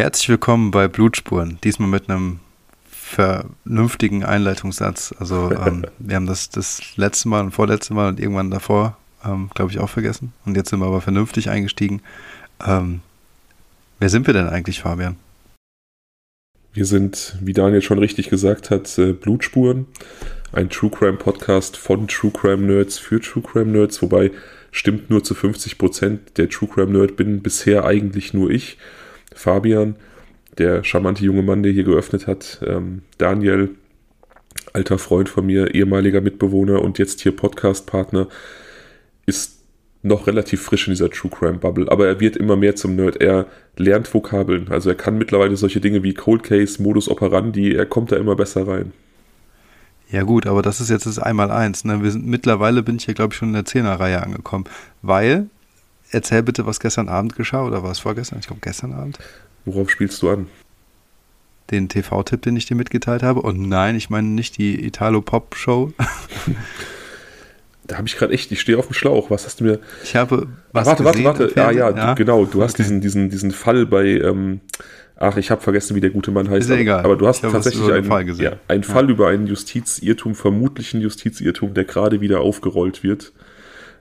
Herzlich willkommen bei Blutspuren. Diesmal mit einem vernünftigen Einleitungssatz. Also ähm, wir haben das das letzte Mal und vorletzte Mal und irgendwann davor, ähm, glaube ich, auch vergessen. Und jetzt sind wir aber vernünftig eingestiegen. Ähm, wer sind wir denn eigentlich, Fabian? Wir sind, wie Daniel schon richtig gesagt hat, äh, Blutspuren. Ein True Crime Podcast von True Crime Nerds für True Crime Nerds, wobei stimmt nur zu 50 Prozent. Der True Crime Nerd bin bisher eigentlich nur ich. Fabian, der charmante junge Mann, der hier geöffnet hat, ähm, Daniel, alter Freund von mir, ehemaliger Mitbewohner und jetzt hier Podcast-Partner, ist noch relativ frisch in dieser True Crime Bubble, aber er wird immer mehr zum Nerd. Er lernt Vokabeln, also er kann mittlerweile solche Dinge wie Cold Case, Modus operandi, er kommt da immer besser rein. Ja gut, aber das ist jetzt das Einmaleins. Ne? Mittlerweile bin ich ja, glaube ich, schon in der Zehnerreihe angekommen, weil erzähl bitte, was gestern Abend geschah oder war es vorgestern? Ich glaube gestern Abend. Worauf spielst du an? Den TV-Tipp, den ich dir mitgeteilt habe. Und nein, ich meine nicht die Italo-Pop-Show. da habe ich gerade echt, ich stehe auf dem Schlauch. Was hast du mir. Ich habe. Was warte, warte, warte. Ja, ja, ja, du, genau. Du hast okay. diesen, diesen, diesen Fall bei. Ähm, ach, ich habe vergessen, wie der gute Mann heißt. Ist ja aber, egal. aber du hast tatsächlich einen Fall, gesehen. Ja, einen ja. Fall über einen Justizirrtum, vermutlichen Justizirrtum, der gerade wieder aufgerollt wird.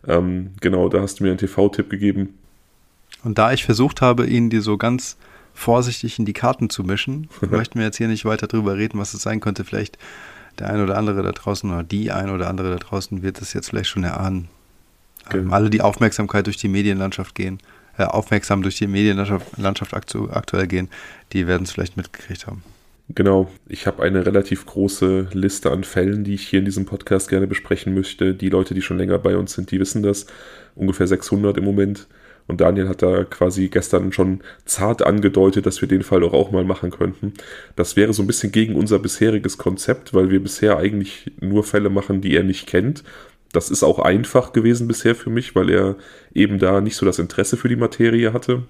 Ähm, genau, da hast du mir einen TV-Tipp gegeben. Und da ich versucht habe, ihn dir so ganz vorsichtig in die Karten zu mischen, möchten wir jetzt hier nicht weiter drüber reden, was es sein könnte. Vielleicht der ein oder andere da draußen oder die ein oder andere da draußen wird es jetzt vielleicht schon erahnen. Okay. Ähm, alle, die Aufmerksamkeit durch die Medienlandschaft gehen, äh, aufmerksam durch die Medienlandschaft aktuell gehen, die werden es vielleicht mitgekriegt haben. Genau, ich habe eine relativ große Liste an Fällen, die ich hier in diesem Podcast gerne besprechen möchte. Die Leute, die schon länger bei uns sind, die wissen das. Ungefähr 600 im Moment. Und Daniel hat da quasi gestern schon zart angedeutet, dass wir den Fall doch auch mal machen könnten. Das wäre so ein bisschen gegen unser bisheriges Konzept, weil wir bisher eigentlich nur Fälle machen, die er nicht kennt. Das ist auch einfach gewesen bisher für mich, weil er eben da nicht so das Interesse für die Materie hatte.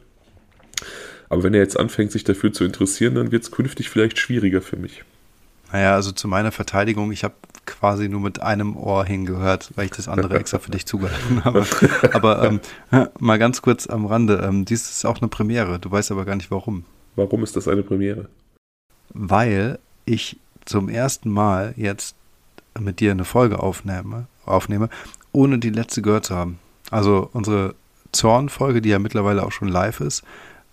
Aber wenn er jetzt anfängt, sich dafür zu interessieren, dann wird es künftig vielleicht schwieriger für mich. Naja, also zu meiner Verteidigung, ich habe quasi nur mit einem Ohr hingehört, weil ich das andere extra für dich zugehalten habe. Aber ähm, mal ganz kurz am Rande, ähm, dies ist auch eine Premiere, du weißt aber gar nicht warum. Warum ist das eine Premiere? Weil ich zum ersten Mal jetzt mit dir eine Folge aufnehme, aufnehme ohne die letzte gehört zu haben. Also unsere Zorn-Folge, die ja mittlerweile auch schon live ist,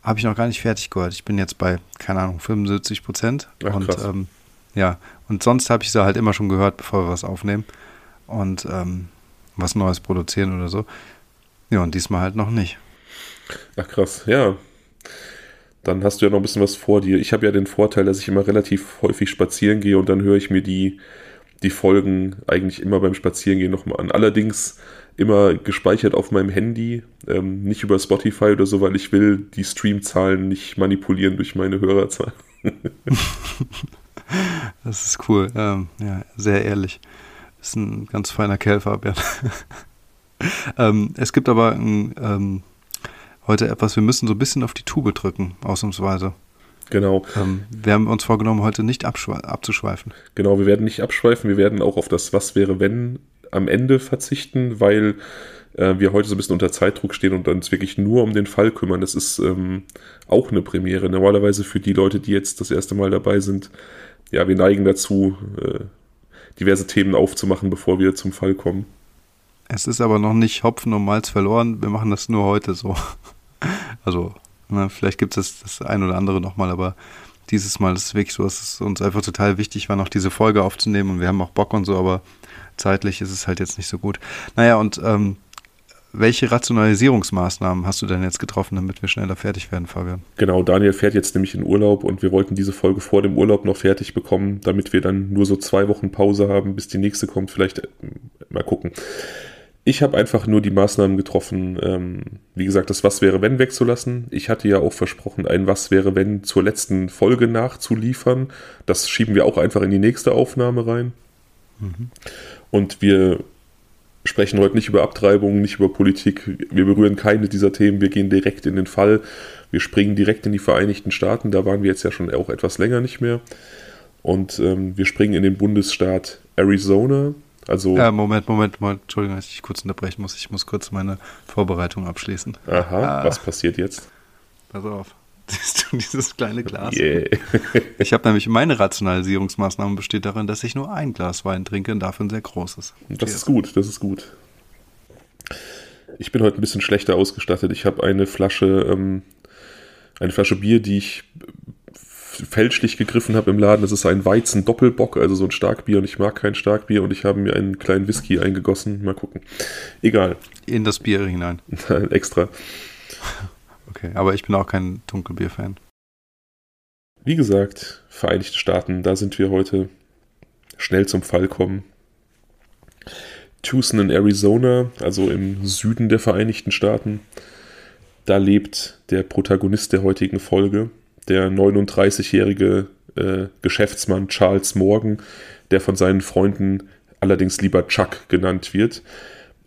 habe ich noch gar nicht fertig gehört. Ich bin jetzt bei, keine Ahnung, 75 Prozent. Und ähm, ja, und sonst habe ich sie halt immer schon gehört, bevor wir was aufnehmen und ähm, was Neues produzieren oder so. Ja, und diesmal halt noch nicht. Ach krass, ja. Dann hast du ja noch ein bisschen was vor dir. Ich habe ja den Vorteil, dass ich immer relativ häufig spazieren gehe und dann höre ich mir die, die Folgen eigentlich immer beim Spazierengehen nochmal an. Allerdings immer gespeichert auf meinem Handy, ähm, nicht über Spotify oder so, weil ich will die Streamzahlen nicht manipulieren durch meine Hörerzahlen. das ist cool, ähm, ja, sehr ehrlich. Ist ein ganz feiner Kerl, Fabian. ähm, es gibt aber ein, ähm, heute etwas, wir müssen so ein bisschen auf die Tube drücken, ausnahmsweise. Genau. Ähm, wir haben uns vorgenommen, heute nicht abzuschweifen. Genau, wir werden nicht abschweifen. Wir werden auch auf das Was wäre, wenn am Ende verzichten, weil äh, wir heute so ein bisschen unter Zeitdruck stehen und uns wirklich nur um den Fall kümmern. Das ist ähm, auch eine Premiere. Normalerweise für die Leute, die jetzt das erste Mal dabei sind, ja, wir neigen dazu, äh, diverse Themen aufzumachen, bevor wir zum Fall kommen. Es ist aber noch nicht Hopfen und Malz verloren. Wir machen das nur heute so. Also, ne, vielleicht gibt es das, das ein oder andere nochmal, aber dieses Mal ist es wirklich so, dass es uns einfach total wichtig war, noch diese Folge aufzunehmen und wir haben auch Bock und so, aber zeitlich ist es halt jetzt nicht so gut. Naja, und ähm, welche Rationalisierungsmaßnahmen hast du denn jetzt getroffen, damit wir schneller fertig werden, Fabian? Genau, Daniel fährt jetzt nämlich in Urlaub und wir wollten diese Folge vor dem Urlaub noch fertig bekommen, damit wir dann nur so zwei Wochen Pause haben, bis die nächste kommt. Vielleicht äh, mal gucken. Ich habe einfach nur die Maßnahmen getroffen, ähm, wie gesagt, das Was wäre wenn wegzulassen. Ich hatte ja auch versprochen, ein Was wäre wenn zur letzten Folge nachzuliefern. Das schieben wir auch einfach in die nächste Aufnahme rein. Mhm. Und wir sprechen heute nicht über Abtreibung, nicht über Politik. Wir berühren keine dieser Themen. Wir gehen direkt in den Fall. Wir springen direkt in die Vereinigten Staaten. Da waren wir jetzt ja schon auch etwas länger nicht mehr. Und ähm, wir springen in den Bundesstaat Arizona. Also ja, Moment, Moment, Moment. Entschuldigung, dass ich kurz unterbrechen muss. Ich muss kurz meine Vorbereitung abschließen. Aha, ah. was passiert jetzt? Pass auf. Dieses kleine Glas? Yeah. Ich habe nämlich meine Rationalisierungsmaßnahme besteht darin, dass ich nur ein Glas Wein trinke und dafür ein sehr großes. Das ist gut, das ist gut. Ich bin heute ein bisschen schlechter ausgestattet. Ich habe eine Flasche, ähm, eine Flasche Bier, die ich fälschlich gegriffen habe im Laden. Das ist ein Weizen-Doppelbock, also so ein Starkbier und ich mag kein Starkbier und ich habe mir einen kleinen Whisky eingegossen. Mal gucken. Egal. In das Bier hinein. Extra. Okay, aber ich bin auch kein Dunkelbier-Fan. Wie gesagt, Vereinigte Staaten, da sind wir heute schnell zum Fall kommen. Tucson in Arizona, also im Süden der Vereinigten Staaten. Da lebt der Protagonist der heutigen Folge, der 39-jährige äh, Geschäftsmann Charles Morgan, der von seinen Freunden allerdings lieber Chuck genannt wird.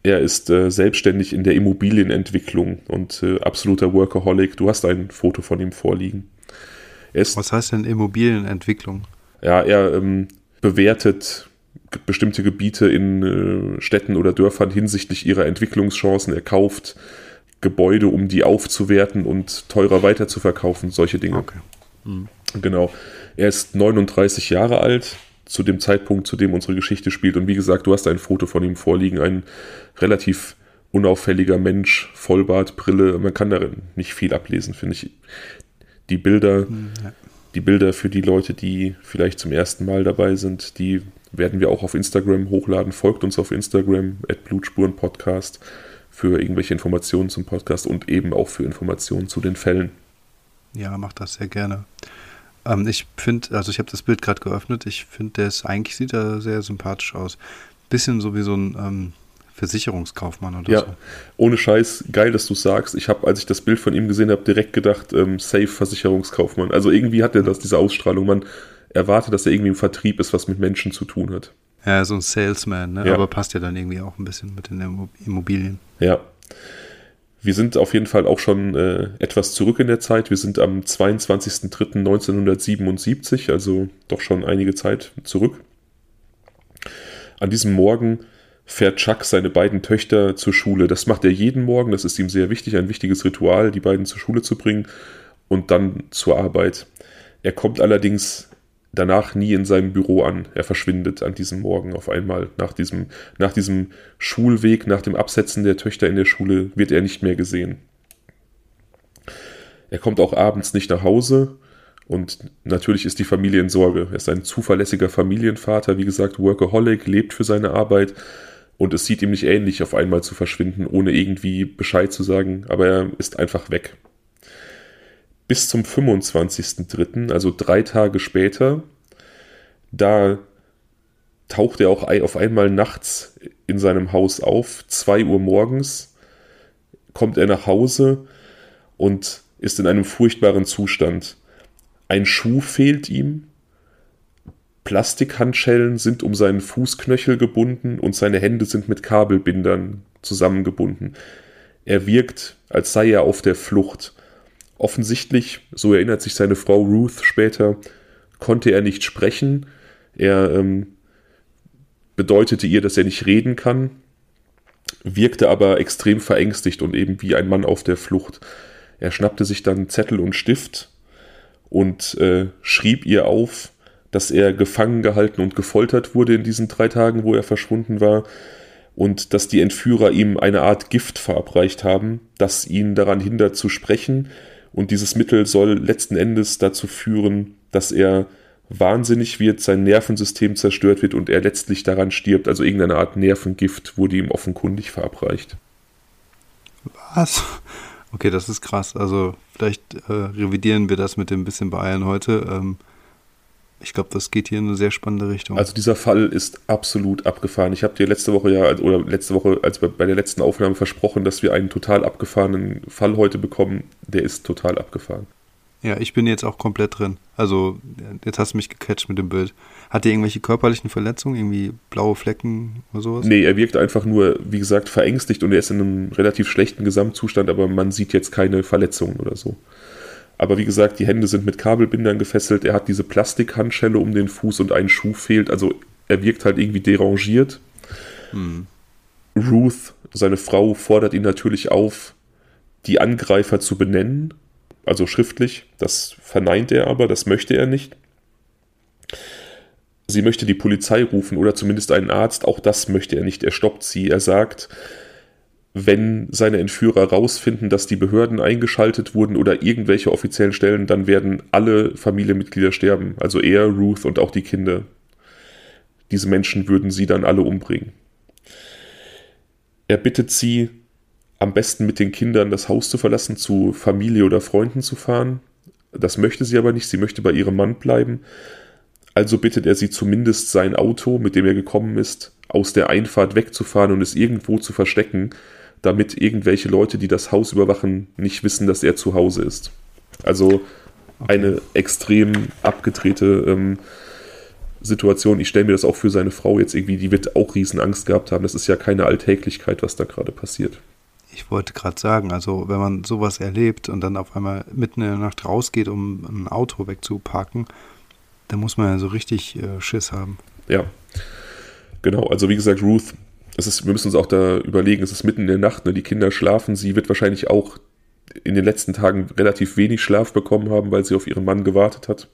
Er ist äh, selbstständig in der Immobilienentwicklung und äh, absoluter Workaholic. Du hast ein Foto von ihm vorliegen. Was heißt denn Immobilienentwicklung? Ja, er ähm, bewertet bestimmte Gebiete in äh, Städten oder Dörfern hinsichtlich ihrer Entwicklungschancen. Er kauft Gebäude, um die aufzuwerten und teurer weiterzuverkaufen, solche Dinge. Okay. Mhm. Genau. Er ist 39 Jahre alt, zu dem Zeitpunkt, zu dem unsere Geschichte spielt. Und wie gesagt, du hast ein Foto von ihm vorliegen, ein relativ unauffälliger Mensch, Vollbart, Brille. Man kann darin nicht viel ablesen, finde ich. Die Bilder, mhm, ja. die Bilder für die Leute, die vielleicht zum ersten Mal dabei sind, die werden wir auch auf Instagram hochladen. Folgt uns auf Instagram, at Blutspuren-Podcast, für irgendwelche Informationen zum Podcast und eben auch für Informationen zu den Fällen. Ja, macht das sehr gerne. Ähm, ich finde, also ich habe das Bild gerade geöffnet, ich finde, der ist eigentlich sieht er sehr sympathisch aus. Bisschen so wie so ein ähm, Versicherungskaufmann oder ja, so. ohne Scheiß, geil, dass du sagst. Ich habe, als ich das Bild von ihm gesehen habe, direkt gedacht, ähm, safe Versicherungskaufmann. Also irgendwie hat er das, diese Ausstrahlung. Man erwartet, dass er irgendwie im Vertrieb ist, was mit Menschen zu tun hat. Ja, so ein Salesman, ne? Ja. aber passt ja dann irgendwie auch ein bisschen mit den Immobilien. Ja. Wir sind auf jeden Fall auch schon äh, etwas zurück in der Zeit. Wir sind am 22.03.1977, also doch schon einige Zeit zurück. An diesem Morgen fährt Chuck seine beiden Töchter zur Schule. Das macht er jeden Morgen, das ist ihm sehr wichtig, ein wichtiges Ritual, die beiden zur Schule zu bringen und dann zur Arbeit. Er kommt allerdings danach nie in seinem Büro an. Er verschwindet an diesem Morgen auf einmal. Nach diesem, nach diesem Schulweg, nach dem Absetzen der Töchter in der Schule wird er nicht mehr gesehen. Er kommt auch abends nicht nach Hause und natürlich ist die Familie in Sorge. Er ist ein zuverlässiger Familienvater, wie gesagt, Workaholic, lebt für seine Arbeit und es sieht ihm nicht ähnlich, auf einmal zu verschwinden, ohne irgendwie Bescheid zu sagen, aber er ist einfach weg bis zum 25.03., also drei Tage später, da taucht er auch auf einmal nachts in seinem Haus auf, 2 Uhr morgens, kommt er nach Hause und ist in einem furchtbaren Zustand. Ein Schuh fehlt ihm, Plastikhandschellen sind um seinen Fußknöchel gebunden und seine Hände sind mit Kabelbindern zusammengebunden. Er wirkt, als sei er auf der Flucht. Offensichtlich, so erinnert sich seine Frau Ruth später, konnte er nicht sprechen. Er ähm, bedeutete ihr, dass er nicht reden kann, wirkte aber extrem verängstigt und eben wie ein Mann auf der Flucht. Er schnappte sich dann Zettel und Stift und äh, schrieb ihr auf, dass er gefangen gehalten und gefoltert wurde in diesen drei Tagen, wo er verschwunden war, und dass die Entführer ihm eine Art Gift verabreicht haben, das ihn daran hindert zu sprechen, und dieses Mittel soll letzten Endes dazu führen, dass er wahnsinnig wird, sein Nervensystem zerstört wird und er letztlich daran stirbt. Also irgendeine Art Nervengift wurde ihm offenkundig verabreicht. Was? Okay, das ist krass. Also vielleicht äh, revidieren wir das mit dem bisschen Beeilen heute. Ähm, ich glaube, das geht hier in eine sehr spannende Richtung. Also dieser Fall ist absolut abgefahren. Ich habe dir letzte Woche ja, oder letzte Woche, als bei, bei der letzten Aufnahme versprochen, dass wir einen total abgefahrenen Fall heute bekommen. Der ist total abgefahren. Ja, ich bin jetzt auch komplett drin. Also, jetzt hast du mich gecatcht mit dem Bild. Hat er irgendwelche körperlichen Verletzungen, irgendwie blaue Flecken oder sowas? Nee, er wirkt einfach nur, wie gesagt, verängstigt und er ist in einem relativ schlechten Gesamtzustand, aber man sieht jetzt keine Verletzungen oder so. Aber wie gesagt, die Hände sind mit Kabelbindern gefesselt. Er hat diese Plastikhandschelle um den Fuß und ein Schuh fehlt. Also er wirkt halt irgendwie derangiert. Hm. Ruth, seine Frau, fordert ihn natürlich auf, die Angreifer zu benennen. also schriftlich. Das verneint er aber, das möchte er nicht. Sie möchte die Polizei rufen oder zumindest einen Arzt, auch das möchte er nicht. Er stoppt sie. Er sagt, wenn seine Entführer rausfinden, dass die Behörden eingeschaltet wurden oder irgendwelche offiziellen Stellen, dann werden alle Familienmitglieder sterben. Also er, Ruth und auch die Kinder. Diese Menschen würden sie dann alle umbringen. Er bittet sie, am besten mit den Kindern das Haus zu verlassen, zu Familie oder Freunden zu fahren. Das möchte sie aber nicht, sie möchte bei ihrem Mann bleiben. Also bittet er sie zumindest sein Auto, mit dem er gekommen ist, aus der Einfahrt wegzufahren und es irgendwo zu verstecken, damit irgendwelche Leute, die das Haus überwachen, nicht wissen, dass er zu Hause ist. Also eine extrem abgedrehte ähm, Situation. Ich stelle mir das auch für seine Frau jetzt irgendwie, die wird auch riesen Angst gehabt haben. Das ist ja keine Alltäglichkeit, was da gerade passiert. Ich wollte gerade sagen, also wenn man sowas erlebt und dann auf einmal mitten in der Nacht rausgeht, um ein Auto wegzuparken, dann muss man ja so richtig äh, Schiss haben. Ja, genau. Also wie gesagt, Ruth es ist, wir müssen uns auch da überlegen, es ist mitten in der Nacht, ne? die Kinder schlafen, sie wird wahrscheinlich auch in den letzten Tagen relativ wenig Schlaf bekommen haben, weil sie auf ihren Mann gewartet hat.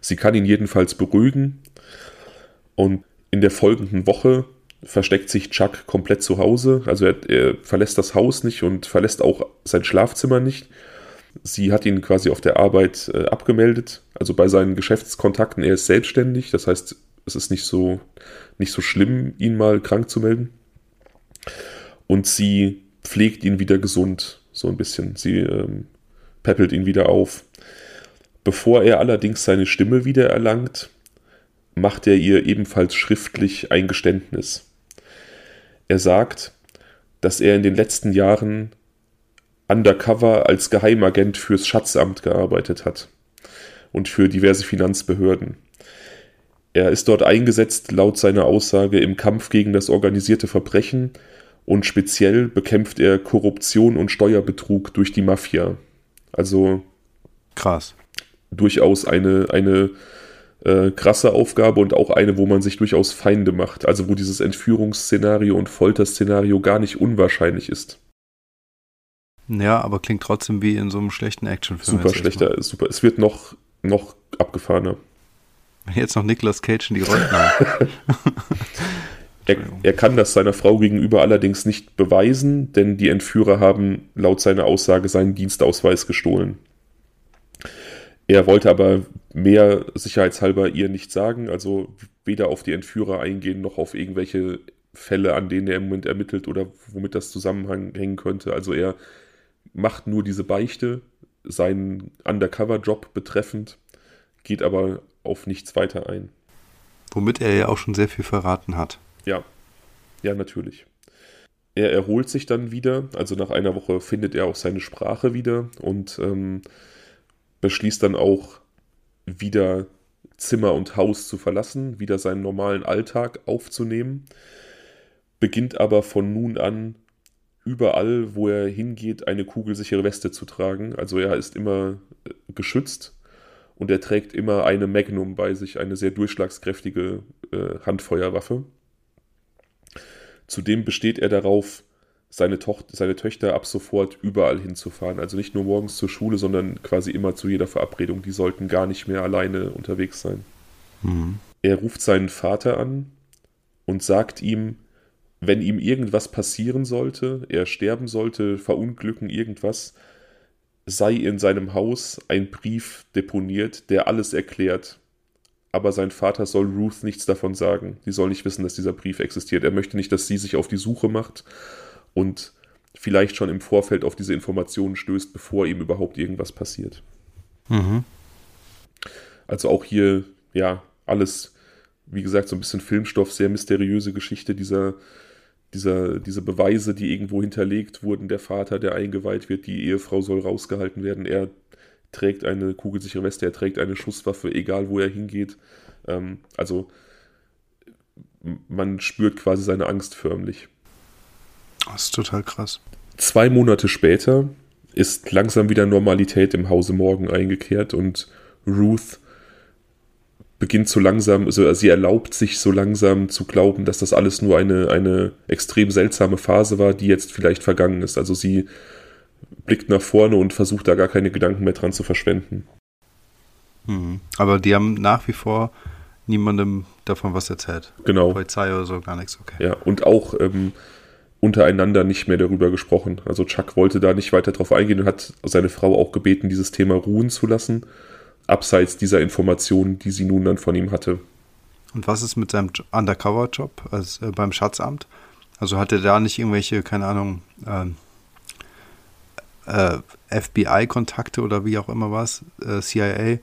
Sie kann ihn jedenfalls beruhigen und in der folgenden Woche versteckt sich Chuck komplett zu Hause. Also er, er, verlässt das Haus nicht und verlässt auch sein Schlafzimmer nicht. Sie hat ihn quasi auf der Arbeit äh, abgemeldet, also bei seinen Geschäftskontakten. Er ist selbstständig, das heißt, es ist nicht so, nicht so schlimm, ihn mal krank zu melden. Und sie pflegt ihn wieder gesund, so ein bisschen. Sie ähm, peppelt ihn wieder auf. Bevor er allerdings seine Stimme wieder erlangt, macht er ihr ebenfalls schriftlich ein Geständnis. Er sagt, dass er in den letzten Jahren undercover als Geheimagent fürs Schatzamt gearbeitet hat und für diverse Finanzbehörden. Er ist dort eingesetzt, laut seiner Aussage, im Kampf gegen das organisierte Verbrechen und speziell bekämpft er Korruption und Steuerbetrug durch die Mafia. Also krass. Durchaus eine, eine äh, krasse Aufgabe und auch eine, wo man sich durchaus Feinde macht. Also wo dieses Entführungsszenario und Folterszenario gar nicht unwahrscheinlich ist. Ja, aber klingt trotzdem wie in so einem schlechten Actionfilm. Super schlechter, super. Es wird noch, noch abgefahrener. Wenn jetzt noch Nicolas Cage in die Rollen hat. er, er kann das seiner Frau gegenüber allerdings nicht beweisen, denn die Entführer haben laut seiner Aussage seinen Dienstausweis gestohlen. Er wollte aber mehr sicherheitshalber ihr nicht sagen, also weder auf die Entführer eingehen, noch auf irgendwelche Fälle, an denen er im Moment ermittelt oder womit das zusammenhängen könnte. Also er macht nur diese Beichte, seinen Undercover-Job betreffend, geht aber auf nichts weiter ein. Womit er ja auch schon sehr viel verraten hat. Ja, ja, natürlich. Er erholt sich dann wieder, also nach einer Woche findet er auch seine Sprache wieder und ähm, beschließt dann auch wieder Zimmer und Haus zu verlassen, wieder seinen normalen Alltag aufzunehmen, beginnt aber von nun an überall, wo er hingeht, eine kugelsichere Weste zu tragen. Also er ist immer äh, geschützt und er trägt immer eine Magnum bei sich, eine sehr durchschlagskräftige äh, Handfeuerwaffe. Zudem besteht er darauf, seine, Tochter, seine Töchter ab sofort überall hinzufahren. Also nicht nur morgens zur Schule, sondern quasi immer zu jeder Verabredung. Die sollten gar nicht mehr alleine unterwegs sein. Mhm. Er ruft seinen Vater an und sagt ihm, wenn ihm irgendwas passieren sollte, er sterben sollte, verunglücken, irgendwas, sei in seinem Haus ein Brief deponiert, der alles erklärt. Aber sein Vater soll Ruth nichts davon sagen. Sie soll nicht wissen, dass dieser Brief existiert. Er möchte nicht, dass sie sich auf die Suche macht und vielleicht schon im Vorfeld auf diese Informationen stößt, bevor ihm überhaupt irgendwas passiert. Mhm. Also auch hier, ja, alles, wie gesagt, so ein bisschen Filmstoff, sehr mysteriöse Geschichte dieser dieser, diese Beweise, die irgendwo hinterlegt wurden, der Vater, der eingeweiht wird, die Ehefrau soll rausgehalten werden, er trägt eine kugelsichere Weste, er trägt eine Schusswaffe, egal wo er hingeht. Ähm, also man spürt quasi seine Angst förmlich. Das ist total krass. Zwei Monate später ist langsam wieder Normalität im Hause Morgen eingekehrt und Ruth beginnt so langsam, also sie erlaubt sich so langsam zu glauben, dass das alles nur eine, eine extrem seltsame Phase war, die jetzt vielleicht vergangen ist. Also sie blickt nach vorne und versucht da gar keine Gedanken mehr dran zu verschwenden. Mhm. Aber die haben nach wie vor niemandem davon was erzählt. Genau. Polizei oder so, gar nichts, okay. Ja, und auch ähm, untereinander nicht mehr darüber gesprochen. Also Chuck wollte da nicht weiter drauf eingehen und hat seine Frau auch gebeten, dieses Thema ruhen zu lassen, abseits dieser Informationen, die sie nun dann von ihm hatte. Und was ist mit seinem Undercover-Job äh, beim Schatzamt? Also hat er da nicht irgendwelche, keine Ahnung, ähm, äh, FBI-Kontakte oder wie auch immer was, äh, CIA,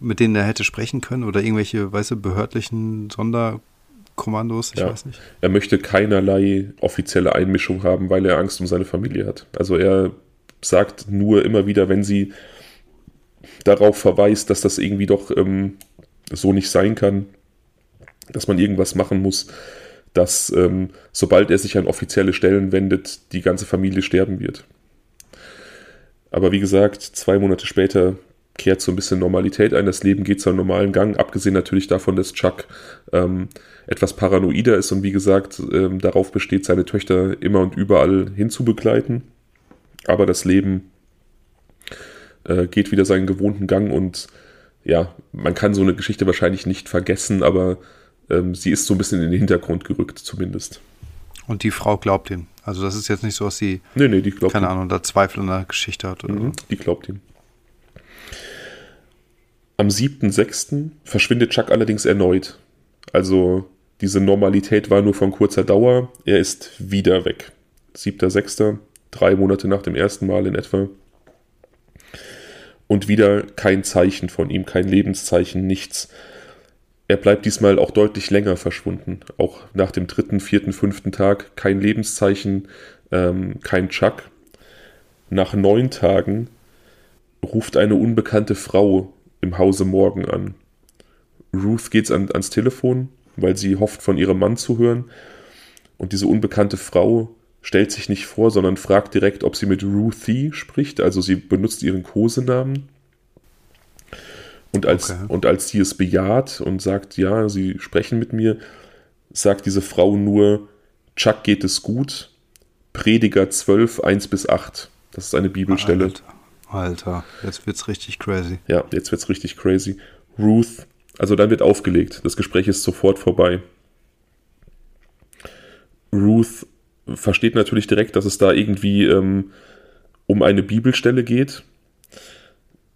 mit denen er hätte sprechen können oder irgendwelche, weißt du, behördlichen Sonderkommandos, ich Ja. weiß nicht. Er möchte keinerlei offizielle Einmischung haben, weil er Angst um seine Familie hat. Also er sagt nur immer wieder, wenn sie darauf verweist, dass das irgendwie doch ähm, so nicht sein kann, dass man irgendwas machen muss, dass ähm, sobald er sich an offizielle Stellen wendet, die ganze Familie sterben wird. Aber wie gesagt, zwei Monate später kehrt so ein bisschen Normalität ein. Das Leben geht seinen normalen Gang, abgesehen natürlich davon, dass Chuck ähm, etwas paranoider ist und wie gesagt ähm, darauf besteht, seine Töchter immer und überall hinzubegleiten. Aber das Leben äh, geht wieder seinen gewohnten Gang und ja, man kann so eine Geschichte wahrscheinlich nicht vergessen, aber ähm, sie ist so ein bisschen in den Hintergrund gerückt zumindest. Und die Frau glaubt ihm. Also das ist jetzt nicht so, dass sie, Nee, nee, die glaubt keine ihm. Ahnung, da Zweifel an der Geschichte hat oder Mhm, die glaubt ihm. Am 7.6. verschwindet Chuck allerdings erneut. Also diese Normalität war nur von kurzer Dauer. Er ist wieder weg. 7.6., drei Monate nach dem ersten Mal in etwa. Und wieder kein Zeichen von ihm, kein Lebenszeichen, nichts. Er bleibt diesmal auch deutlich länger verschwunden. Auch nach dem dritten, vierten, fünften Tag kein Lebenszeichen, ähm, kein Chuck. Nach neun Tagen ruft eine unbekannte Frau im Hause Morgan an. Ruth geht an, ans Telefon, weil sie hofft, von ihrem Mann zu hören. Und diese unbekannte Frau stellt sich nicht vor, sondern fragt direkt, ob sie mit Ruthie spricht. Also sie benutzt ihren Kosenamen. Und als, Okay. und als sie es bejaht und sagt, ja, sie sprechen mit mir, sagt diese Frau nur, Chuck geht es gut, Prediger 12, 1 bis 8. Das ist eine Bibelstelle. Alter, Alter, jetzt wird's richtig crazy. Ja, jetzt wird's richtig crazy. Ruth, also dann wird aufgelegt. Das Gespräch ist sofort vorbei. Ruth versteht natürlich direkt, dass es da irgendwie ähm, um eine Bibelstelle geht.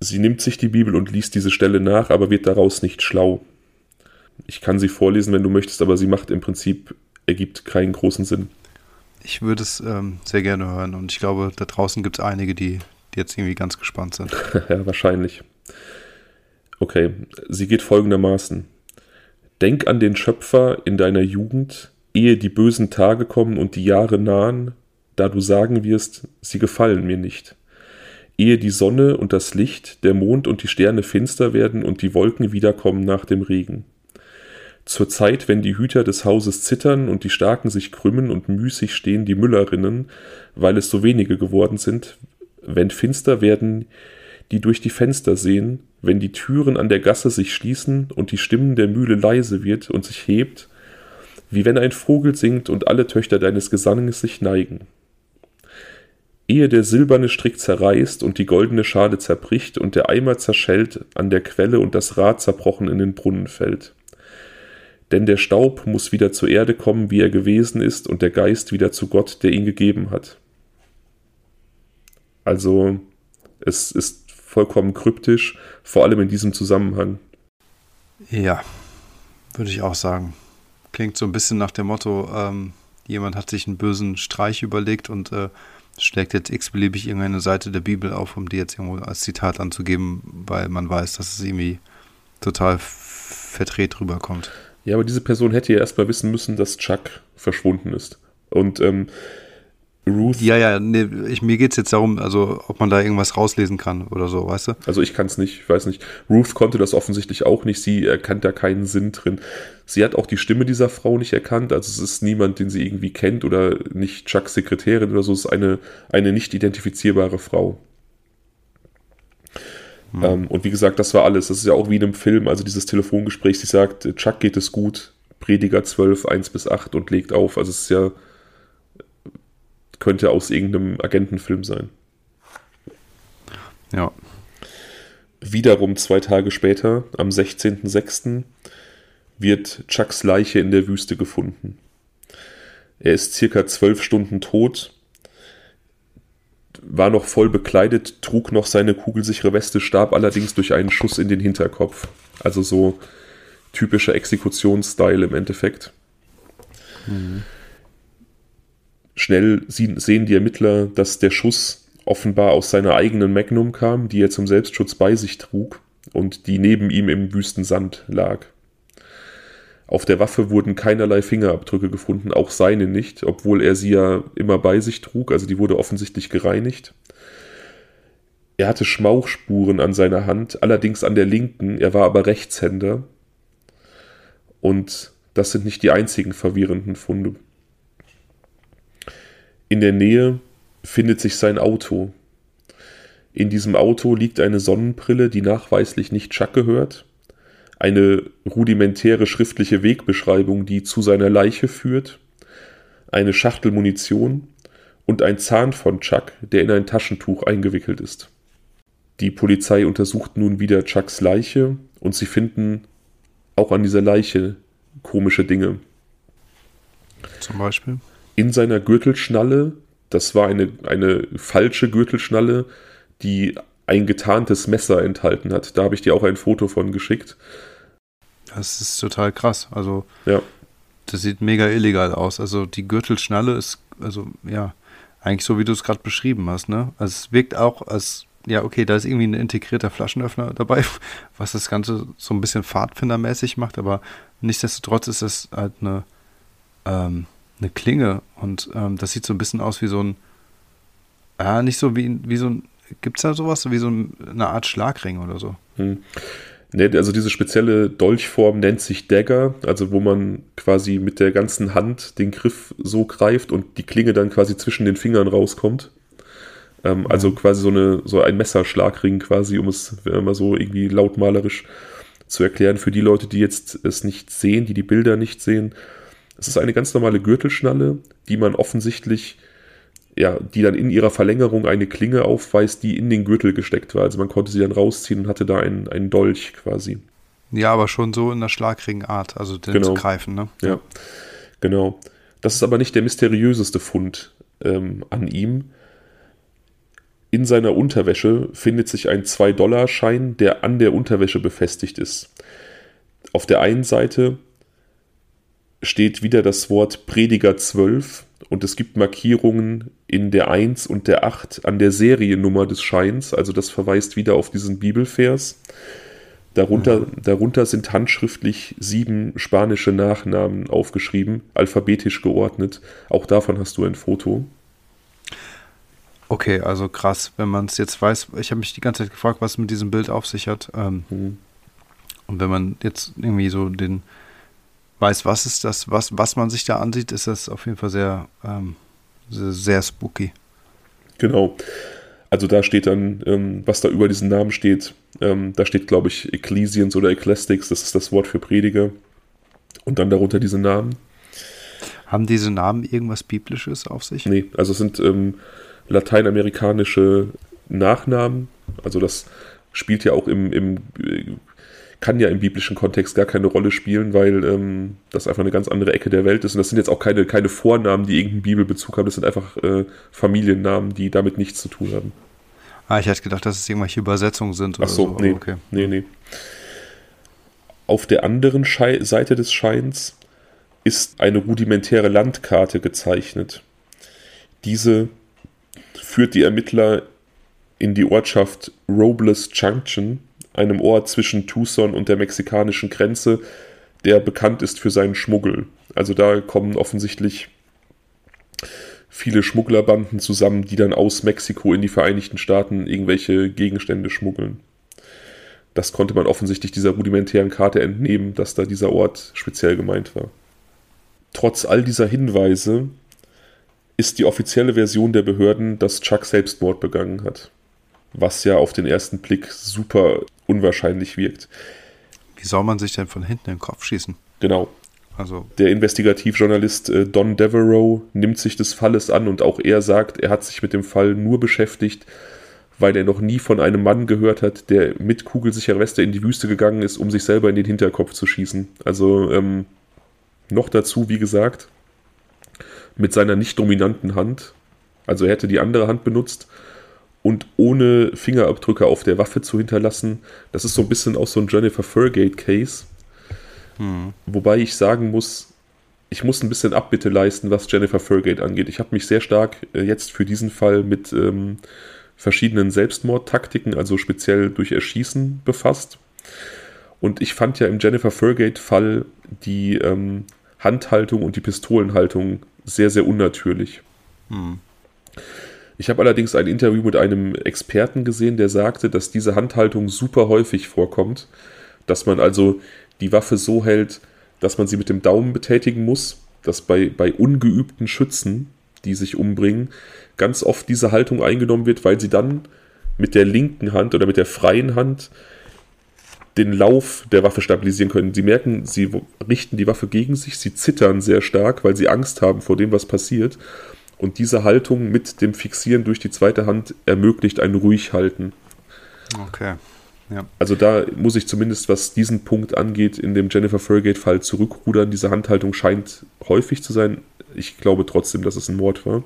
Sie nimmt sich die Bibel und liest diese Stelle nach, aber wird daraus nicht schlau. Ich kann sie vorlesen, wenn du möchtest, aber sie macht im Prinzip, ergibt keinen großen Sinn. Ich würde es ähm, sehr gerne hören und ich glaube, da draußen gibt es einige, die, die jetzt irgendwie ganz gespannt sind. ja, wahrscheinlich. Okay, sie geht folgendermaßen. Denk an den Schöpfer in deiner Jugend, ehe die bösen Tage kommen und die Jahre nahen, da du sagen wirst, sie gefallen mir nicht. Ehe die Sonne und das Licht, der Mond und die Sterne finster werden und die Wolken wiederkommen nach dem Regen. Zur Zeit, wenn die Hüter des Hauses zittern und die Starken sich krümmen und müßig stehen die Müllerinnen, weil es so wenige geworden sind, wenn finster werden, die durch die Fenster sehen, wenn die Türen an der Gasse sich schließen und die Stimmen der Mühle leise wird und sich hebt, wie wenn ein Vogel singt und alle Töchter deines Gesanges sich neigen. Ehe der silberne Strick zerreißt und die goldene Schale zerbricht und der Eimer zerschellt an der Quelle und das Rad zerbrochen in den Brunnen fällt. Denn der Staub muss wieder zur Erde kommen, wie er gewesen ist, und der Geist wieder zu Gott, der ihn gegeben hat. Also, es ist vollkommen kryptisch, vor allem in diesem Zusammenhang. Ja, würde ich auch sagen. Klingt so ein bisschen nach dem Motto, ähm, jemand hat sich einen bösen Streich überlegt und äh, schlägt jetzt x-beliebig irgendeine Seite der Bibel auf, um die jetzt irgendwo als Zitat anzugeben, weil man weiß, dass es irgendwie total verdreht rüberkommt. Ja, aber diese Person hätte ja erstmal wissen müssen, dass Chuck verschwunden ist. Und ähm, Ruth, Ja, ja, nee, ich, mir geht es jetzt darum, also ob man da irgendwas rauslesen kann oder so, weißt du? also ich kann es nicht, ich weiß nicht. Ruth konnte das offensichtlich auch nicht. Sie erkannt da keinen Sinn drin. Sie hat auch die Stimme dieser Frau nicht erkannt. Also es ist niemand, den sie irgendwie kennt oder nicht Chucks Sekretärin oder so. Es ist eine, eine nicht identifizierbare Frau. Ähm, und wie gesagt, das war alles. Das ist ja auch wie in einem Film, also dieses Telefongespräch. Sie sagt, Chuck geht es gut, Prediger 12, 1 bis 8 und legt auf. Also es ist ja, könnte aus irgendeinem Agentenfilm sein. Ja. Wiederum zwei Tage später, am 16.06., wird Chucks Leiche in der Wüste gefunden. Er ist circa zwölf Stunden tot, war noch voll bekleidet, trug noch seine kugelsichere Weste, starb allerdings durch einen Schuss in den Hinterkopf. Also so typischer Exekutionsstyle im Endeffekt. Mhm. Schnell sehen die Ermittler, dass der Schuss offenbar aus seiner eigenen Magnum kam, die er zum Selbstschutz bei sich trug und die neben ihm im wüsten Sand lag. Auf der Waffe wurden keinerlei Fingerabdrücke gefunden, auch seine nicht, obwohl er sie ja immer bei sich trug, also die wurde offensichtlich gereinigt. Er hatte Schmauchspuren an seiner Hand, allerdings an der linken, er war aber Rechtshänder. Und das sind nicht die einzigen verwirrenden Funde. In der Nähe findet sich sein Auto. In diesem Auto liegt eine Sonnenbrille, die nachweislich nicht Chuck gehört, eine rudimentäre schriftliche Wegbeschreibung, die zu seiner Leiche führt, eine Schachtel Munition und ein Zahn von Chuck, der in ein Taschentuch eingewickelt ist. Die Polizei untersucht nun wieder Chucks Leiche und sie finden auch an dieser Leiche komische Dinge. Zum Beispiel? In seiner Gürtelschnalle, das war eine, eine falsche Gürtelschnalle, die ein getarntes Messer enthalten hat. Da habe ich dir auch ein Foto von geschickt. Das ist total krass. Also, ja. das sieht mega illegal aus. Also, die Gürtelschnalle ist, also, ja, eigentlich so, wie du es gerade beschrieben hast, ne? Also, es wirkt auch als, ja, okay, da ist irgendwie ein integrierter Flaschenöffner dabei, was das Ganze so ein bisschen pfadfindermäßig macht, aber nichtsdestotrotz ist das halt eine, ähm, eine Klinge und ähm, das sieht so ein bisschen aus wie so ein, ja, nicht so wie, wie so ein Gibt es da sowas wie so eine Art Schlagring oder so? Hm. Ne, also diese spezielle Dolchform nennt sich Dagger, also wo man quasi mit der ganzen Hand den Griff so greift und die Klinge dann quasi zwischen den Fingern rauskommt. Ähm, Also quasi so, eine, so ein Messerschlagring quasi, um es mal so irgendwie lautmalerisch zu erklären für die Leute, die jetzt es nicht sehen, die die Bilder nicht sehen. Es ist eine ganz normale Gürtelschnalle, die man offensichtlich ja, die dann in ihrer Verlängerung eine Klinge aufweist, die in den Gürtel gesteckt war. Also man konnte sie dann rausziehen und hatte da einen, einen Dolch quasi. Ja, aber schon so in der Schlagringart, also den genau. zu greifen, ne? Ja, genau. Das ist aber nicht der mysteriöseste Fund ähm, an ihm. In seiner Unterwäsche findet sich ein 2-Dollar-Schein, der an der Unterwäsche befestigt ist. Auf der einen Seite steht wieder das Wort Prediger 12 und es gibt Markierungen in der 1 und der 8 an der Seriennummer des Scheins, also das verweist wieder auf diesen Bibelvers. Darunter, mhm. darunter sind handschriftlich sieben spanische Nachnamen aufgeschrieben, alphabetisch geordnet. Auch davon hast du ein Foto. Okay, also krass, wenn man es jetzt weiß. Ich habe mich die ganze Zeit gefragt, was mit diesem Bild auf sich hat. Ähm, mhm. Und wenn man jetzt irgendwie so den, weiß, was ist das, was, was man sich da ansieht, ist das auf jeden Fall sehr, ähm, sehr, sehr, spooky. Genau. Also da steht dann, ähm, was da über diesen Namen steht, ähm, da steht, glaube ich, Ecclesians oder Ecclestics, das ist das Wort für Prediger. Und dann darunter diese Namen. Haben diese Namen irgendwas Biblisches auf sich? Nee, also es sind ähm, lateinamerikanische Nachnamen. Also das spielt ja auch im, im kann ja im biblischen Kontext gar keine Rolle spielen, weil ähm, das einfach eine ganz andere Ecke der Welt ist. Und das sind jetzt auch keine, keine Vornamen, die irgendeinen Bibelbezug haben. Das sind einfach äh, Familiennamen, die damit nichts zu tun haben. Ah, ich hätte gedacht, dass es irgendwelche Übersetzungen sind. Ach so, so. nee, okay. nee, nee. Auf der anderen Schei Seite des Scheins ist eine rudimentäre Landkarte gezeichnet. Diese führt die Ermittler in die Ortschaft Robles Junction, einem Ort zwischen Tucson und der mexikanischen Grenze, der bekannt ist für seinen Schmuggel. Also da kommen offensichtlich viele Schmugglerbanden zusammen, die dann aus Mexiko in die Vereinigten Staaten irgendwelche Gegenstände schmuggeln. Das konnte man offensichtlich dieser rudimentären Karte entnehmen, dass da dieser Ort speziell gemeint war. Trotz all dieser Hinweise ist die offizielle Version der Behörden, dass Chuck Selbstmord begangen hat. Was ja auf den ersten Blick super unwahrscheinlich wirkt. Wie soll man sich denn von hinten in den Kopf schießen? Genau. Also. Der Investigativjournalist äh, Don Devereaux nimmt sich des Falles an und auch er sagt, er hat sich mit dem Fall nur beschäftigt, weil er noch nie von einem Mann gehört hat, der mit kugelsicherer Weste in die Wüste gegangen ist, um sich selber in den Hinterkopf zu schießen. Also ähm, noch dazu, wie gesagt, mit seiner nicht dominanten Hand. Also er hätte die andere Hand benutzt und ohne Fingerabdrücke auf der Waffe zu hinterlassen. Das ist so ein bisschen auch so ein Jennifer Furgate-Case. Hm. Wobei ich sagen muss, ich muss ein bisschen Abbitte leisten, was Jennifer Furgate angeht. Ich habe mich sehr stark äh, jetzt für diesen Fall mit ähm, verschiedenen Selbstmordtaktiken, also speziell durch Erschießen, befasst. Und ich fand ja im Jennifer Furgate-Fall die ähm, Handhaltung und die Pistolenhaltung sehr, sehr unnatürlich. Hm. Ich habe allerdings ein Interview mit einem Experten gesehen, der sagte, dass diese Handhaltung super häufig vorkommt, dass man also die Waffe so hält, dass man sie mit dem Daumen betätigen muss, dass bei, bei ungeübten Schützen, die sich umbringen, ganz oft diese Haltung eingenommen wird, weil sie dann mit der linken Hand oder mit der freien Hand den Lauf der Waffe stabilisieren können. Sie merken, sie richten die Waffe gegen sich, sie zittern sehr stark, weil sie Angst haben vor dem, was passiert. Und diese Haltung mit dem Fixieren durch die zweite Hand ermöglicht ein Ruhighalten. Okay. Ja. Also da muss ich zumindest, was diesen Punkt angeht, in dem Jennifer Furgate-Fall zurückrudern. Diese Handhaltung scheint häufig zu sein. Ich glaube trotzdem, dass es ein Mord war.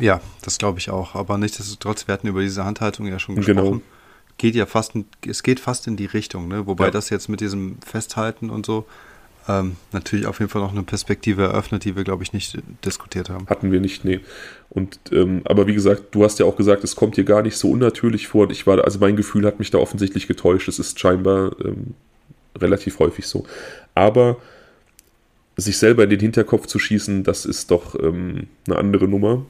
Ja, das glaube ich auch. Aber nichtsdestotrotz, wir hatten über diese Handhaltung ja schon gesprochen. Genau. Geht ja fast, es geht fast in die Richtung, ne? Wobei ja. das jetzt mit diesem Festhalten und so, ähm, natürlich auf jeden Fall noch eine Perspektive eröffnet, die wir, glaube ich, nicht diskutiert haben. Hatten wir nicht, nee. Und, ähm, aber wie gesagt, du hast ja auch gesagt, es kommt hier gar nicht so unnatürlich vor. ich war, also mein Gefühl hat mich da offensichtlich getäuscht. Es ist scheinbar ähm, relativ häufig so. Aber sich selber in den Hinterkopf zu schießen, das ist doch ähm, eine andere Nummer.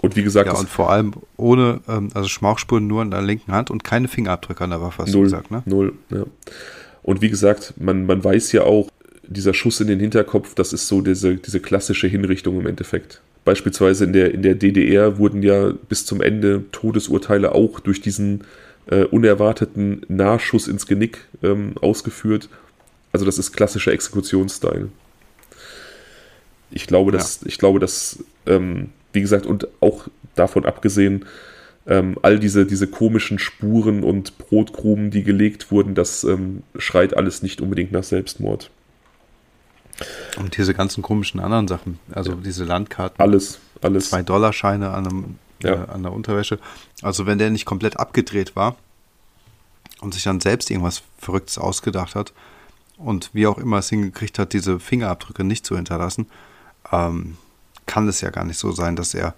Und wie gesagt. Ja, und vor allem ohne, ähm, also Schmauchspuren nur in der linken Hand und keine Fingerabdrücke an der Waffe, hast null, du gesagt, ne? Null, ja. Und wie gesagt, man, man weiß ja auch, dieser Schuss in den Hinterkopf, das ist so diese, diese klassische Hinrichtung im Endeffekt. Beispielsweise in der, in der DDR wurden ja bis zum Ende Todesurteile auch durch diesen äh, unerwarteten Nahschuss ins Genick ähm, ausgeführt. Also das ist klassischer Exekutionsstil. Ich glaube, dass, ja. ich glaube, dass, ähm, wie gesagt, und auch davon abgesehen, ähm, all diese, diese komischen Spuren und Brotkrumen, die gelegt wurden, das ähm, schreit alles nicht unbedingt nach Selbstmord. Und diese ganzen komischen anderen Sachen, also ja. diese Landkarten. Alles, alles. Zwei Dollarscheine an, einem, ja. äh, an der Unterwäsche. Also wenn der nicht komplett abgedreht war und sich dann selbst irgendwas Verrücktes ausgedacht hat und wie auch immer es hingekriegt hat, diese Fingerabdrücke nicht zu hinterlassen, ähm, kann es ja gar nicht so sein, dass er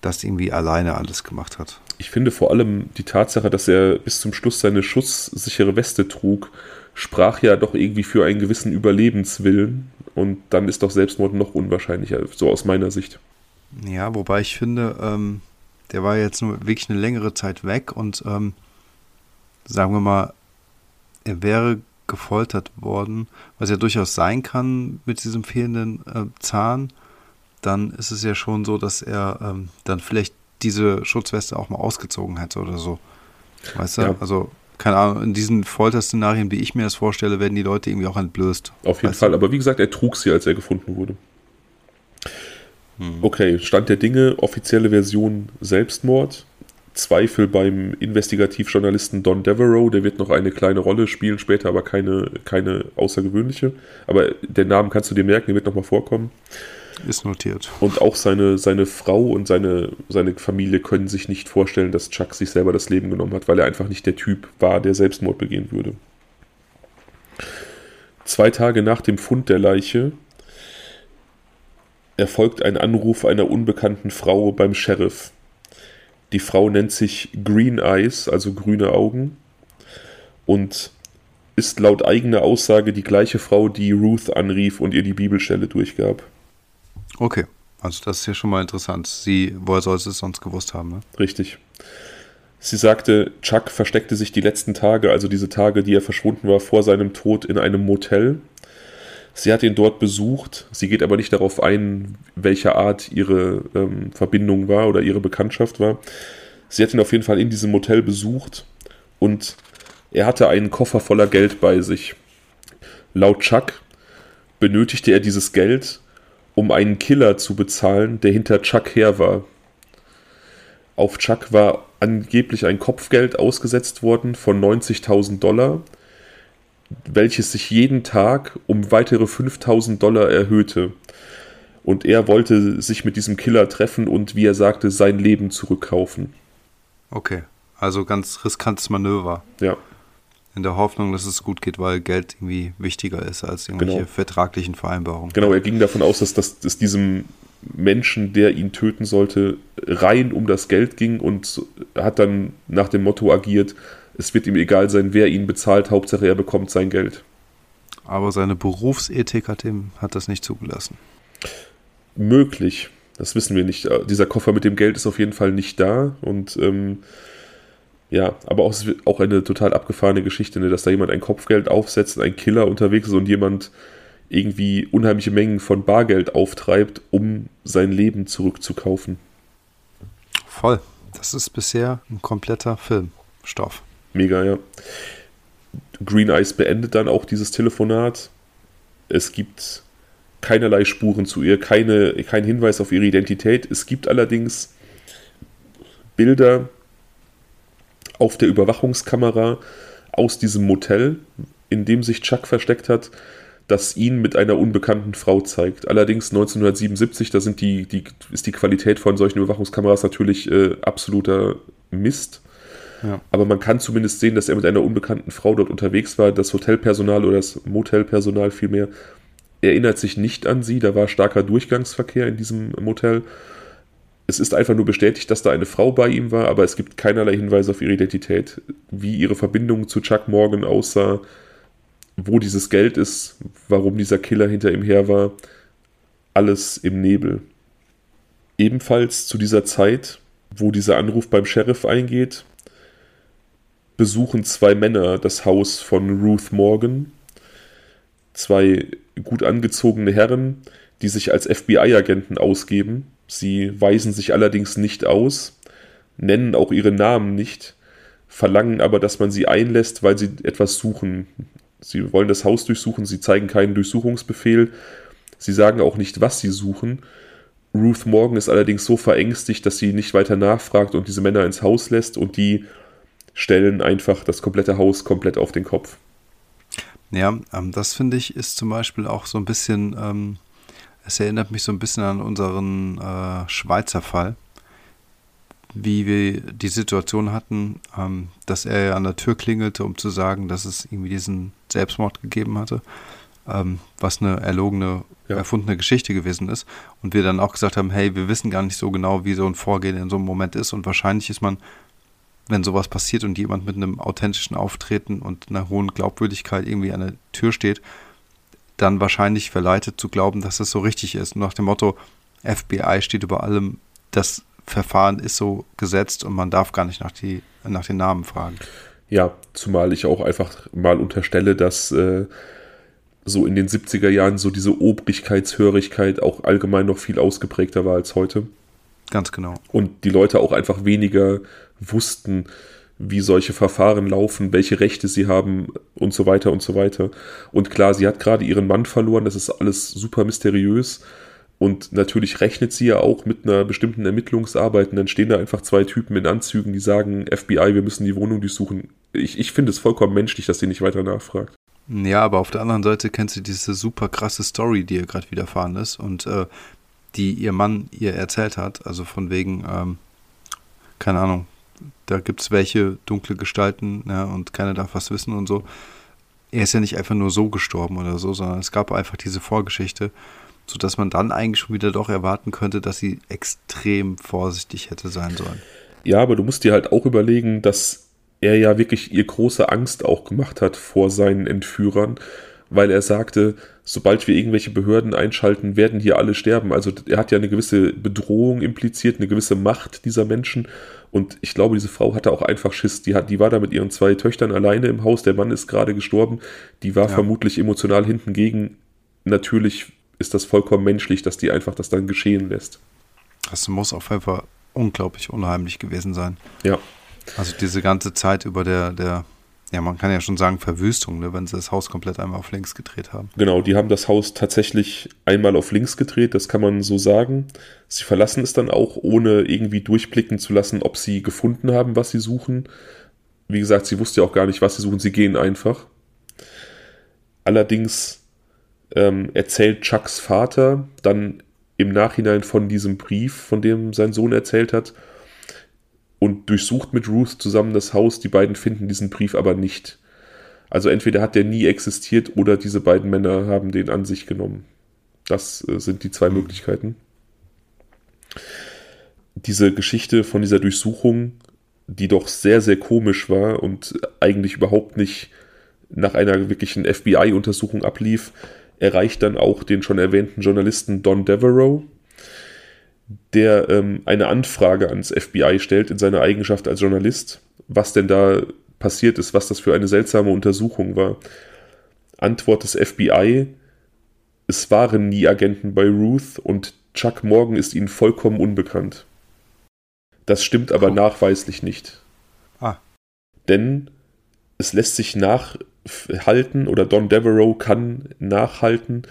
das irgendwie alleine alles gemacht hat. Ich finde vor allem die Tatsache, dass er bis zum Schluss seine schusssichere Weste trug, sprach ja doch irgendwie für einen gewissen Überlebenswillen. Und dann ist doch Selbstmord noch unwahrscheinlicher, so aus meiner Sicht. Ja, wobei ich finde, ähm, der war jetzt nur wirklich eine längere Zeit weg und ähm, sagen wir mal, er wäre gefoltert worden, was ja durchaus sein kann mit diesem fehlenden äh, Zahn, dann ist es ja schon so, dass er ähm, dann vielleicht diese Schutzweste auch mal ausgezogen hätte oder so. Weißt du? Ja. Also keine Ahnung, in diesen Folterszenarien, wie ich mir das vorstelle, werden die Leute irgendwie auch entblößt. Auf jeden Fall, du? aber wie gesagt, er trug sie, als er gefunden wurde. Hm. Okay, Stand der Dinge, offizielle Version Selbstmord. Zweifel beim Investigativjournalisten Don Devereaux, der wird noch eine kleine Rolle spielen, später aber keine, keine außergewöhnliche. Aber den Namen kannst du dir merken, der wird nochmal vorkommen. Ist notiert. Und auch seine, seine Frau und seine, seine Familie können sich nicht vorstellen, dass Chuck sich selber das Leben genommen hat, weil er einfach nicht der Typ war, der Selbstmord begehen würde. Zwei Tage nach dem Fund der Leiche erfolgt ein Anruf einer unbekannten Frau beim Sheriff. Die Frau nennt sich Green Eyes, also grüne Augen, und ist laut eigener Aussage die gleiche Frau, die Ruth anrief und ihr die Bibelstelle durchgab. Okay, also das ist ja schon mal interessant. Sie, woher soll sie es sonst gewusst haben? Ne? Richtig. Sie sagte, Chuck versteckte sich die letzten Tage, also diese Tage, die er verschwunden war, vor seinem Tod in einem Motel. Sie hat ihn dort besucht. Sie geht aber nicht darauf ein, welcher Art ihre ähm, Verbindung war oder ihre Bekanntschaft war. Sie hat ihn auf jeden Fall in diesem Motel besucht und er hatte einen Koffer voller Geld bei sich. Laut Chuck benötigte er dieses Geld, um einen Killer zu bezahlen, der hinter Chuck her war. Auf Chuck war angeblich ein Kopfgeld ausgesetzt worden von 90.000 Dollar, welches sich jeden Tag um weitere 5.000 Dollar erhöhte. Und er wollte sich mit diesem Killer treffen und, wie er sagte, sein Leben zurückkaufen. Okay, also ganz riskantes Manöver. Ja. In der Hoffnung, dass es gut geht, weil Geld irgendwie wichtiger ist als irgendwelche Genau. vertraglichen Vereinbarungen. Genau, er ging davon aus, dass das dass diesem Menschen, der ihn töten sollte, rein um das Geld ging und hat dann nach dem Motto agiert, es wird ihm egal sein, wer ihn bezahlt, Hauptsache er bekommt sein Geld. Aber seine Berufsethik hat, ihm, hat das nicht zugelassen. Möglich, das wissen wir nicht. Dieser Koffer mit dem Geld ist auf jeden Fall nicht da und ähm, ja, aber auch, auch eine total abgefahrene Geschichte, ne, dass da jemand ein Kopfgeld aufsetzt, ein Killer unterwegs ist und jemand irgendwie unheimliche Mengen von Bargeld auftreibt, um sein Leben zurückzukaufen. Voll. Das ist bisher ein kompletter Filmstoff. Mega, ja. Green Eyes beendet dann auch dieses Telefonat. Es gibt keinerlei Spuren zu ihr, keine, kein Hinweis auf ihre Identität. Es gibt allerdings Bilder auf der Überwachungskamera aus diesem Motel, in dem sich Chuck versteckt hat, das ihn mit einer unbekannten Frau zeigt. Allerdings 1977, da sind die, die, ist die Qualität von solchen Überwachungskameras natürlich äh, absoluter Mist. Ja. Aber man kann zumindest sehen, dass er mit einer unbekannten Frau dort unterwegs war. Das Hotelpersonal oder das Motelpersonal vielmehr erinnert sich nicht an sie. Da war starker Durchgangsverkehr in diesem Motel. Es ist einfach nur bestätigt, dass da eine Frau bei ihm war, aber es gibt keinerlei Hinweise auf ihre Identität, wie ihre Verbindung zu Chuck Morgan aussah, wo dieses Geld ist, warum dieser Killer hinter ihm her war. Alles im Nebel. Ebenfalls zu dieser Zeit, wo dieser Anruf beim Sheriff eingeht, besuchen zwei Männer das Haus von Ruth Morgan. Zwei gut angezogene Herren, die sich als FBI-Agenten ausgeben. Sie weisen sich allerdings nicht aus, nennen auch ihre Namen nicht, verlangen aber, dass man sie einlässt, weil sie etwas suchen. Sie wollen das Haus durchsuchen, sie zeigen keinen Durchsuchungsbefehl, sie sagen auch nicht, was sie suchen. Ruth Morgan ist allerdings so verängstigt, dass sie nicht weiter nachfragt und diese Männer ins Haus lässt und die stellen einfach das komplette Haus komplett auf den Kopf. Ja, ähm, das finde ich ist zum Beispiel auch so ein bisschen, ähm, es erinnert mich so ein bisschen an unseren äh, Schweizer Fall, wie wir die Situation hatten, ähm, dass er ja an der Tür klingelte, um zu sagen, dass es irgendwie diesen Selbstmord gegeben hatte, ähm, was eine erlogene, Ja. erfundene Geschichte gewesen ist. Und wir dann auch gesagt haben, hey, wir wissen gar nicht so genau, wie so ein Vorgehen in so einem Moment ist. Und wahrscheinlich ist man wenn sowas passiert und jemand mit einem authentischen Auftreten und einer hohen Glaubwürdigkeit irgendwie an der Tür steht, dann wahrscheinlich verleitet zu glauben, dass es so richtig ist. Und nach dem Motto, FBI steht über allem, das Verfahren ist so gesetzt und man darf gar nicht nach, die, nach den Namen fragen. Ja, zumal ich auch einfach mal unterstelle, dass äh, so in den 70er Jahren so diese Obrigkeitshörigkeit auch allgemein noch viel ausgeprägter war als heute. Ganz genau. Und die Leute auch einfach weniger wussten, wie solche Verfahren laufen, welche Rechte sie haben und so weiter und so weiter. Und klar, sie hat gerade ihren Mann verloren, das ist alles super mysteriös. Und natürlich rechnet sie ja auch mit einer bestimmten Ermittlungsarbeit. Und dann stehen da einfach zwei Typen in Anzügen, die sagen, FBI, wir müssen die Wohnung durchsuchen. Ich, ich finde es vollkommen menschlich, dass sie nicht weiter nachfragt. Ja, aber auf der anderen Seite kennst du diese super krasse Story, die ihr gerade widerfahren ist und äh, die ihr Mann ihr erzählt hat. Also von wegen, ähm, keine Ahnung, da gibt es welche dunkle Gestalten ja, und keiner darf was wissen und so. Er ist ja nicht einfach nur so gestorben oder so, sondern es gab einfach diese Vorgeschichte, sodass man dann eigentlich schon wieder doch erwarten könnte, dass sie extrem vorsichtig hätte sein sollen. Ja, aber du musst dir halt auch überlegen, dass er ja wirklich ihr große Angst auch gemacht hat vor seinen Entführern, weil er sagte, sobald wir irgendwelche Behörden einschalten, werden hier alle sterben. Also er hat ja eine gewisse Bedrohung impliziert, eine gewisse Macht dieser Menschen. Und ich glaube, diese Frau hatte auch einfach Schiss. Die, hat, die war da mit ihren zwei Töchtern alleine im Haus. Der Mann ist gerade gestorben. Die war Ja. vermutlich emotional hinten gegen. Natürlich ist das vollkommen menschlich, dass die einfach das dann geschehen lässt. Das muss auf jeden Fall unglaublich unheimlich gewesen sein. Ja, Also diese ganze Zeit über der, der Ja, man kann ja schon sagen Verwüstung, ne, wenn sie das Haus komplett einmal auf links gedreht haben. Genau, die haben das Haus tatsächlich einmal auf links gedreht, das kann man so sagen. Sie verlassen es dann auch, ohne irgendwie durchblicken zu lassen, ob sie gefunden haben, was sie suchen. Wie gesagt, sie wusste ja auch gar nicht, was sie suchen, sie gehen einfach. Allerdings ähm, erzählt Chucks Vater dann im Nachhinein von diesem Brief, von dem sein Sohn erzählt hat, und durchsucht mit Ruth zusammen das Haus. Die beiden finden diesen Brief aber nicht. Also entweder hat der nie existiert oder diese beiden Männer haben den an sich genommen. Das äh, sind die zwei Möglichkeiten. Diese Geschichte von dieser Durchsuchung, die doch sehr, sehr komisch war und eigentlich überhaupt nicht nach einer wirklichen FBI-Untersuchung ablief, erreicht dann auch den schon erwähnten Journalisten Don Devereaux, der ähm, eine Anfrage ans FBI stellt in seiner Eigenschaft als Journalist, was denn da passiert ist, was das für eine seltsame Untersuchung war. Antwort des FBI, es waren nie Agenten bei Ruth und Chuck Morgan ist ihnen vollkommen unbekannt. Das stimmt aber oh. nachweislich nicht. Ah. Denn es lässt sich nachhalten oder Don Devereaux kann nachhalten,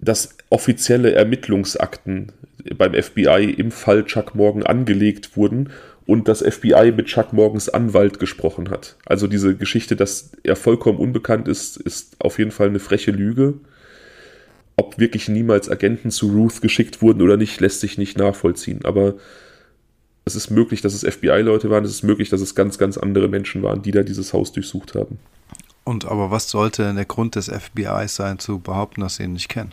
dass offizielle Ermittlungsakten beim FBI im Fall Chuck Morgan angelegt wurden und das FBI mit Chuck Morgans Anwalt gesprochen hat. Also diese Geschichte, dass er vollkommen unbekannt ist, ist auf jeden Fall eine freche Lüge. Ob wirklich niemals Agenten zu Ruth geschickt wurden oder nicht, lässt sich nicht nachvollziehen. Aber es ist möglich, dass es FBI-Leute waren, es ist möglich, dass es ganz, ganz andere Menschen waren, die da dieses Haus durchsucht haben. Und aber was sollte denn der Grund des FBI sein, zu behaupten, dass sie ihn nicht kennen?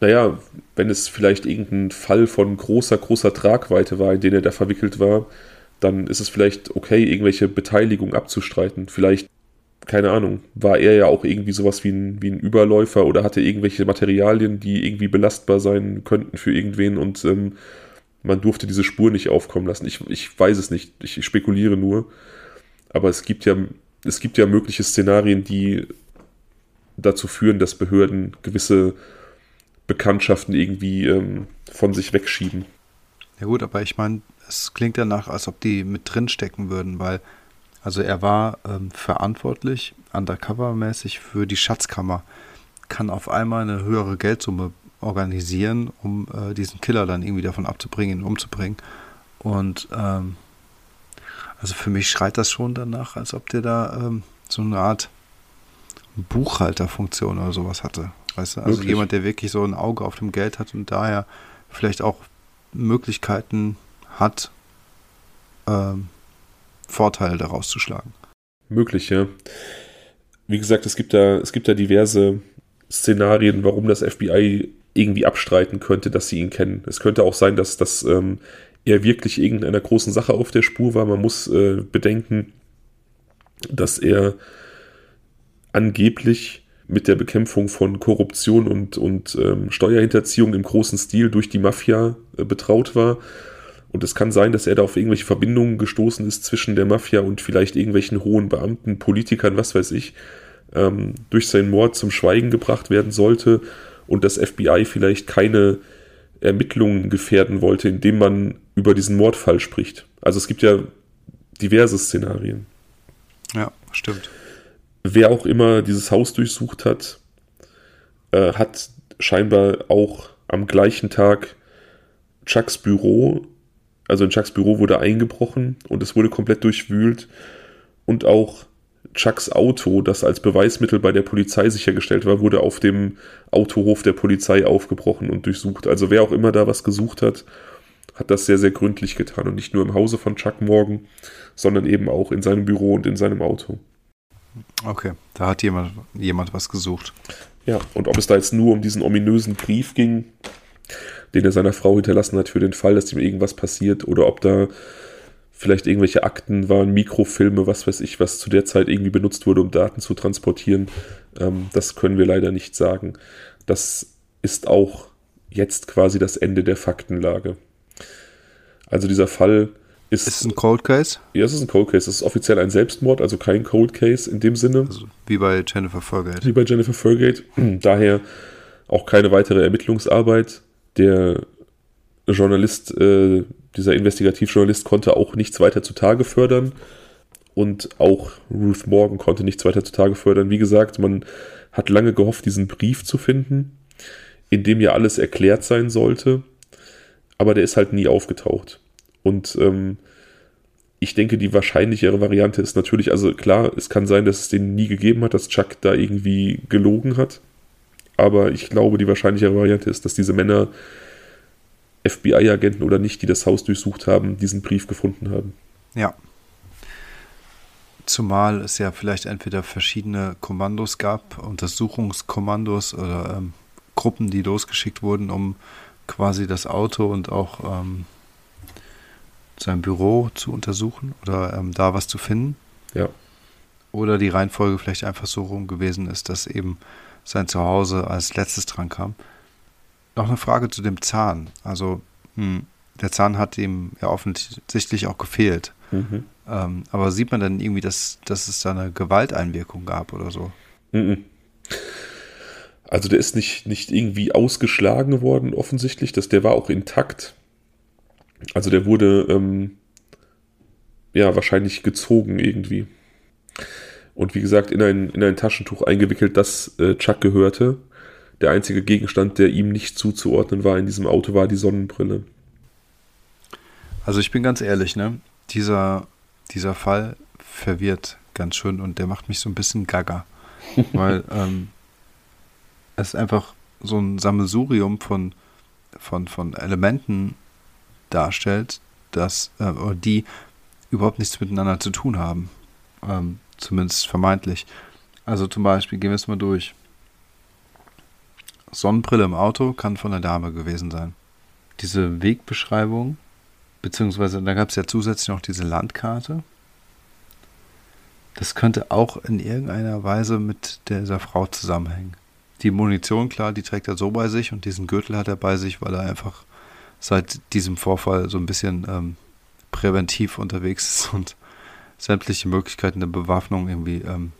Naja, wenn es vielleicht irgendein Fall von großer, großer Tragweite war, in den er da verwickelt war, dann ist es vielleicht okay, irgendwelche Beteiligung abzustreiten. Vielleicht, keine Ahnung, war er ja auch irgendwie sowas wie ein, wie ein Überläufer oder hatte irgendwelche Materialien, die irgendwie belastbar sein könnten für irgendwen und ähm, man durfte diese Spur nicht aufkommen lassen. Ich, ich weiß es nicht, ich spekuliere nur. Aber es gibt ja es gibt ja mögliche Szenarien, die dazu führen, dass Behörden gewisse Bekanntschaften irgendwie ähm, von sich wegschieben. Ja gut, aber ich meine, es klingt danach, als ob die mit drin stecken würden, weil also er war ähm, verantwortlich, undercover-mäßig für die Schatzkammer, kann auf einmal eine höhere Geldsumme organisieren, um äh, diesen Killer dann irgendwie davon abzubringen, ihn umzubringen. Und ähm, also für mich schreit das schon danach, als ob der da ähm, so eine Art Buchhalterfunktion oder sowas hatte. Weißt du? Also wirklich? jemand, der wirklich so ein Auge auf dem Geld hat und daher vielleicht auch Möglichkeiten hat, ähm, Vorteile daraus zu schlagen. Möglich, ja. Wie gesagt, es gibt da, es gibt da diverse Szenarien, warum das FBI irgendwie abstreiten könnte, dass sie ihn kennen. Es könnte auch sein, dass das ähm, er wirklich irgendeiner großen Sache auf der Spur war. Man muss äh, bedenken, dass er angeblich mit der Bekämpfung von Korruption und, und ähm, Steuerhinterziehung im großen Stil durch die Mafia äh, betraut war. Und es kann sein, dass er da auf irgendwelche Verbindungen gestoßen ist zwischen der Mafia und vielleicht irgendwelchen hohen Beamten, Politikern, was weiß ich, ähm, durch seinen Mord zum Schweigen gebracht werden sollte und das FBI vielleicht keine Ermittlungen gefährden wollte, indem man über diesen Mordfall spricht. Also es gibt ja diverse Szenarien. Ja, stimmt. Wer auch immer dieses Haus durchsucht hat, äh, hat scheinbar auch am gleichen Tag Chucks Büro, also in Chucks Büro wurde eingebrochen und es wurde komplett durchwühlt und auch Chucks Auto, das als Beweismittel bei der Polizei sichergestellt war, wurde auf dem Autohof der Polizei aufgebrochen und durchsucht. Also wer auch immer da was gesucht hat, hat das sehr, sehr gründlich getan und nicht nur im Hause von Chuck Morgan, sondern eben auch in seinem Büro und in seinem Auto. Okay, da hat jemand, jemand was gesucht. Ja, und ob es da jetzt nur um diesen ominösen Brief ging, den er seiner Frau hinterlassen hat für den Fall, dass ihm irgendwas passiert, oder ob da vielleicht irgendwelche Akten waren, Mikrofilme, was weiß ich, was zu der Zeit irgendwie benutzt wurde, um Daten zu transportieren, ähm, das können wir leider nicht sagen. Das ist auch jetzt quasi das Ende der Faktenlage. Also dieser Fall ist. Ist es ein Cold Case? Ja, es ist ein Cold Case. Es ist offiziell ein Selbstmord, also kein Cold Case in dem Sinne. Also wie bei Jennifer Fergate. Wie bei Jennifer Fergate. Daher auch keine weitere Ermittlungsarbeit. Der Journalist, äh, dieser Investigativjournalist konnte auch nichts weiter zutage fördern. und auch Ruth Morgan konnte nichts weiter zutage fördern. Wie gesagt, man hat lange gehofft, diesen Brief zu finden, in dem ja alles erklärt sein sollte, aber der ist halt nie aufgetaucht. Und ähm, ich denke, die wahrscheinlichere Variante ist natürlich, also klar, es kann sein, dass es den nie gegeben hat, dass Chuck da irgendwie gelogen hat. Aber ich glaube, die wahrscheinlichere Variante ist, dass diese Männer, FBI-Agenten oder nicht, die das Haus durchsucht haben, diesen Brief gefunden haben. Ja. Zumal es ja vielleicht entweder verschiedene Kommandos gab, Untersuchungskommandos oder ähm, Gruppen, die losgeschickt wurden, um quasi das Auto und auch ähm, sein Büro zu untersuchen oder ähm, da was zu finden. Ja. Oder die Reihenfolge vielleicht einfach so rum gewesen ist, dass eben sein Zuhause als letztes dran kam. Noch eine Frage zu dem Zahn. Also, hm, der Zahn hat ihm ja offensichtlich auch gefehlt. Mhm. Ähm, aber sieht man dann irgendwie, dass, dass es da eine Gewalteinwirkung gab oder so? Mhm. Also der ist nicht, nicht irgendwie ausgeschlagen worden, offensichtlich. Das, der war auch intakt. Also der wurde ähm, ja wahrscheinlich gezogen irgendwie. Und wie gesagt, in ein, in ein Taschentuch eingewickelt, das äh, Chuck gehörte. Der einzige Gegenstand, der ihm nicht zuzuordnen war in diesem Auto, war die Sonnenbrille. Also ich bin ganz ehrlich, ne? Dieser, dieser Fall verwirrt ganz schön und der macht mich so ein bisschen gaga. weil ähm, es ist einfach so ein Sammelsurium von, von, von Elementen darstellt, dass, äh, die überhaupt nichts miteinander zu tun haben. Ähm, zumindest vermeintlich. Also zum Beispiel, gehen wir es mal durch. Sonnenbrille im Auto kann von der Dame gewesen sein. Diese Wegbeschreibung, beziehungsweise da gab es ja zusätzlich noch diese Landkarte. Das könnte auch in irgendeiner Weise mit dieser Frau zusammenhängen. Die Munition, klar, die trägt er so bei sich und diesen Gürtel hat er bei sich, weil er einfach seit diesem Vorfall so ein bisschen ähm, präventiv unterwegs ist und sämtliche Möglichkeiten der Bewaffnung irgendwie ähm,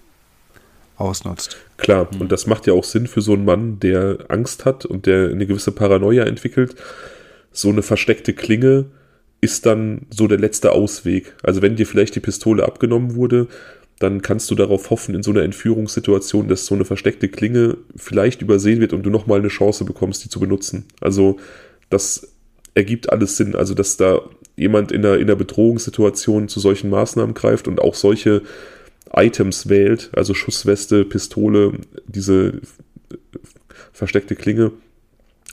ausnutzt. Klar, und das macht ja auch Sinn für so einen Mann, der Angst hat und der eine gewisse Paranoia entwickelt. So eine versteckte Klinge ist dann so der letzte Ausweg. Also wenn dir vielleicht die Pistole abgenommen wurde, dann kannst du darauf hoffen, in so einer Entführungssituation, dass so eine versteckte Klinge vielleicht übersehen wird und du nochmal eine Chance bekommst, die zu benutzen. Also das ergibt alles Sinn. Also, dass da jemand in einer, in einer Bedrohungssituation zu solchen Maßnahmen greift und auch solche Items wählt, also Schussweste, Pistole, diese versteckte Klinge,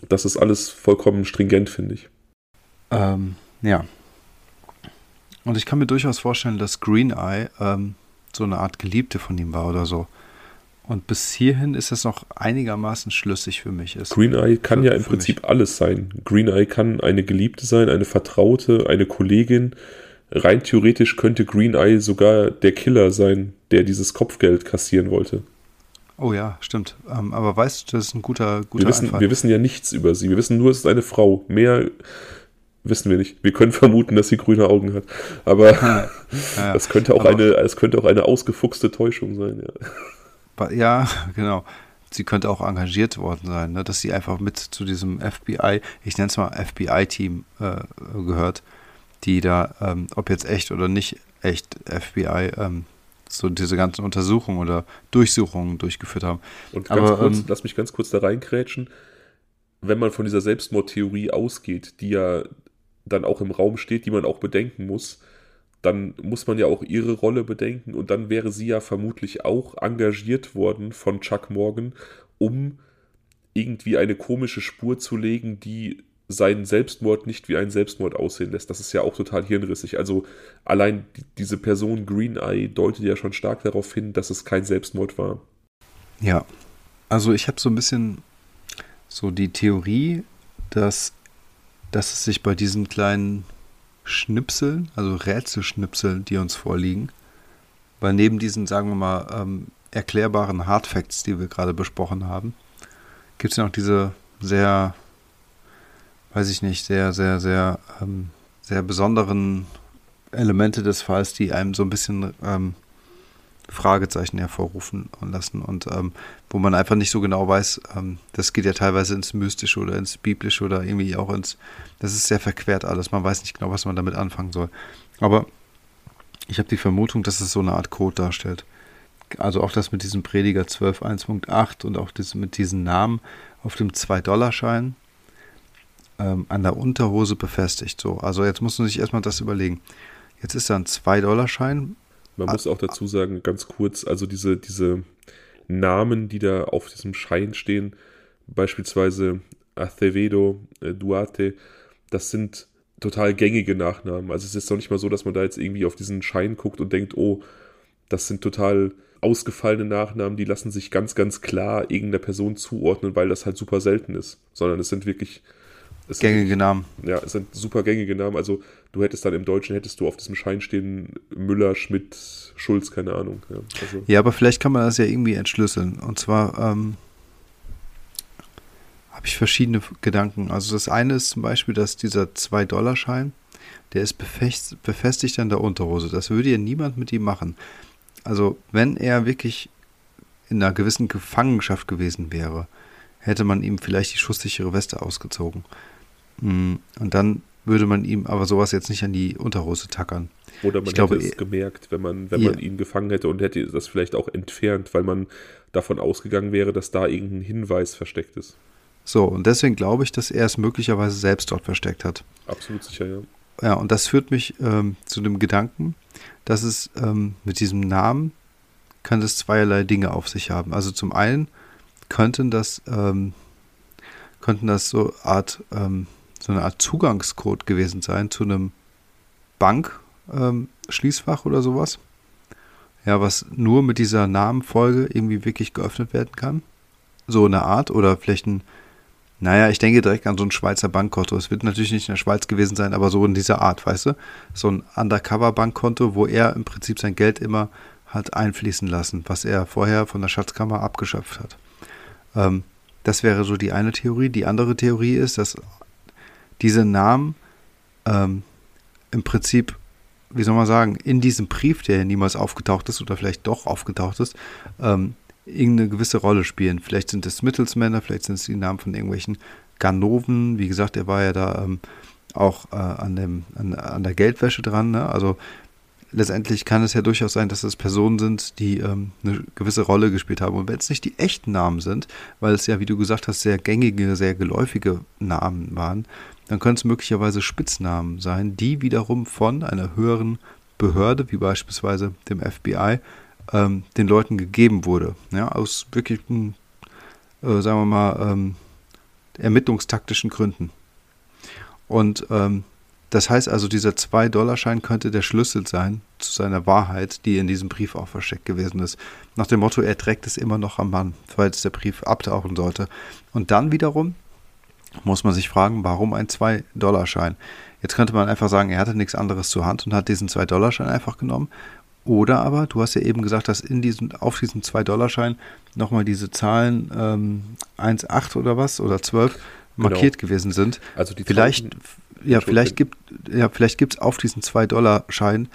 das ist alles vollkommen stringent, finde ich. Ähm, ja. Und ich kann mir durchaus vorstellen, dass Green Eye ähm, so eine Art Geliebte von ihm war oder so. Und bis hierhin ist es noch einigermaßen schlüssig für mich. Ist Green Eye kann für, ja im Prinzip mich. alles sein. Green Eye kann eine Geliebte sein, eine Vertraute, eine Kollegin. Rein theoretisch könnte Green Eye sogar der Killer sein, der dieses Kopfgeld kassieren wollte. Oh ja, stimmt. Ähm, aber weißt du, das ist ein guter, guter wir wissen, wir wissen ja nichts über sie. Wir wissen nur, es ist eine Frau. Mehr wissen wir nicht. Wir können vermuten, dass sie grüne Augen hat. Aber ja, ja. das könnte auch aber eine, es könnte auch eine ausgefuchste Täuschung sein. Ja ja, genau. Sie könnte auch engagiert worden sein, ne? dass sie einfach mit zu diesem FBI, ich nenne es mal FBI-Team äh, gehört, die da, ähm, ob jetzt echt oder nicht echt FBI, ähm, so diese ganzen Untersuchungen oder Durchsuchungen durchgeführt haben. Und ganz Aber, kurz, ähm, lass mich ganz kurz da reinkrätschen. Wenn man von dieser Selbstmordtheorie ausgeht, die ja dann auch im Raum steht, die man auch bedenken muss, dann muss man ja auch ihre Rolle bedenken und dann wäre sie ja vermutlich auch engagiert worden von Chuck Morgan, um irgendwie eine komische Spur zu legen, die seinen Selbstmord nicht wie einen Selbstmord aussehen lässt. Das ist ja auch total hirnrissig. Also allein diese Person Green Eye deutet ja schon stark darauf hin, dass es kein Selbstmord war. Ja, also ich habe so ein bisschen so die Theorie, dass, dass es sich bei diesen kleinen Schnipsel, also Rätselschnipsel, die uns vorliegen. Weil neben diesen, sagen wir mal, ähm, erklärbaren Hardfacts, die wir gerade besprochen haben, gibt es noch diese sehr, weiß ich nicht, sehr, sehr, sehr, ähm, sehr besonderen Elemente des Falls, die einem so ein bisschen ähm, Fragezeichen hervorrufen lassen und ähm, wo man einfach nicht so genau weiß, ähm, das geht ja teilweise ins Mystische oder ins Biblische oder irgendwie auch ins, das ist sehr verquert alles, man weiß nicht genau, was man damit anfangen soll. Aber Ich habe die Vermutung, dass es so eine Art Code darstellt. Also auch das mit diesem Prediger 12.1.8 und auch das mit diesen Namen auf dem 2-Dollar-Schein ähm, an der Unterhose befestigt. So, also jetzt muss man sich erstmal das überlegen. Jetzt ist da ein 2-Dollar-Schein. Man muss auch dazu sagen, ganz kurz, also diese, diese Namen, die da auf diesem Schein stehen, beispielsweise Acevedo, äh, Duarte, das sind total gängige Nachnamen. Also es ist doch nicht mal so, dass man da jetzt irgendwie auf diesen Schein guckt und denkt, oh, das sind total ausgefallene Nachnamen, die lassen sich ganz, ganz klar irgendeiner Person zuordnen, weil das halt super selten ist. Sondern es sind wirklich. Es gängige sind, Namen. Ja, es sind super gängige Namen. Also du hättest dann im Deutschen, hättest du auf diesem Schein stehen Müller, Schmidt, Schulz, keine Ahnung. Ja, also. ja aber vielleicht kann man das ja irgendwie entschlüsseln. Und zwar, ähm, habe ich verschiedene Gedanken. Also das eine ist zum Beispiel, dass dieser 2-Dollar-Schein, der ist befestigt, befestigt an der Unterhose. Das würde ja niemand mit ihm machen. Also wenn er wirklich in einer gewissen Gefangenschaft gewesen wäre, hätte man ihm vielleicht die schusssichere Weste ausgezogen. Mm, und dann würde man ihm aber sowas jetzt nicht an die Unterhose tackern. Oder man ich hätte glaube, es gemerkt, wenn man, wenn ja. man ihn gefangen hätte und hätte das vielleicht auch entfernt, weil man davon ausgegangen wäre, dass da irgendein Hinweis versteckt ist. So, und deswegen glaube ich, dass er es möglicherweise selbst dort versteckt hat. Absolut sicher, ja. Ja, und das führt mich ähm, zu dem Gedanken, dass es ähm, mit diesem Namen kann es zweierlei Dinge auf sich haben. Also zum einen könnten das, ähm, könnten das so Art, ähm, so eine Art Zugangscode gewesen sein zu einem Bankschließfach ähm, oder sowas. Ja, was nur mit dieser Namenfolge irgendwie wirklich geöffnet werden kann. So eine Art oder vielleicht ein naja, ich denke direkt an so ein Schweizer Bankkonto. Es wird natürlich nicht in der Schweiz gewesen sein, aber so in dieser Art, weißt du? So ein Undercover-Bankkonto, wo er im Prinzip sein Geld immer hat einfließen lassen, was er vorher von der Schatzkammer abgeschöpft hat. Ähm, das wäre so die eine Theorie. Die andere Theorie ist, dass diese Namen ähm, im Prinzip, wie soll man sagen, in diesem Brief, der niemals aufgetaucht ist oder vielleicht doch aufgetaucht ist, ähm, irgendeine gewisse Rolle spielen. Vielleicht sind es Mittelsmänner, vielleicht sind es die Namen von irgendwelchen Ganoven. Wie gesagt, er war ja da ähm, auch äh, an, dem, an, an, der Geldwäsche dran. Ne? Also letztendlich kann es ja durchaus sein, dass es Personen sind, die ähm, eine gewisse Rolle gespielt haben. Und wenn es nicht die echten Namen sind, weil es ja, wie du gesagt hast, sehr gängige, sehr geläufige Namen waren, dann können es möglicherweise Spitznamen sein, die wiederum von einer höheren Behörde, wie beispielsweise dem FBI, ähm, den Leuten gegeben wurde. Ja, aus wirklichen, äh, sagen wir mal, ähm, ermittlungstaktischen Gründen. Und ähm, das heißt also, dieser 2-Dollar-Schein könnte der Schlüssel sein zu seiner Wahrheit, die in diesem Brief auch versteckt gewesen ist. Nach dem Motto, er trägt es immer noch am Mann, falls der Brief abtauchen sollte. Und dann wiederum muss man sich fragen, warum ein 2-Dollar-Schein? Jetzt könnte man einfach sagen, er hatte nichts anderes zur Hand und hat diesen 2-Dollar-Schein einfach genommen oder aber, du hast ja eben gesagt, dass in diesem, auf diesem 2-Dollar-Schein nochmal diese Zahlen ähm, 1,8 oder was oder 12 genau. markiert genau. gewesen sind. Also die vielleicht, ja, vielleicht gibt ja, vielleicht gibt es auf diesen 2-Dollar-Schein,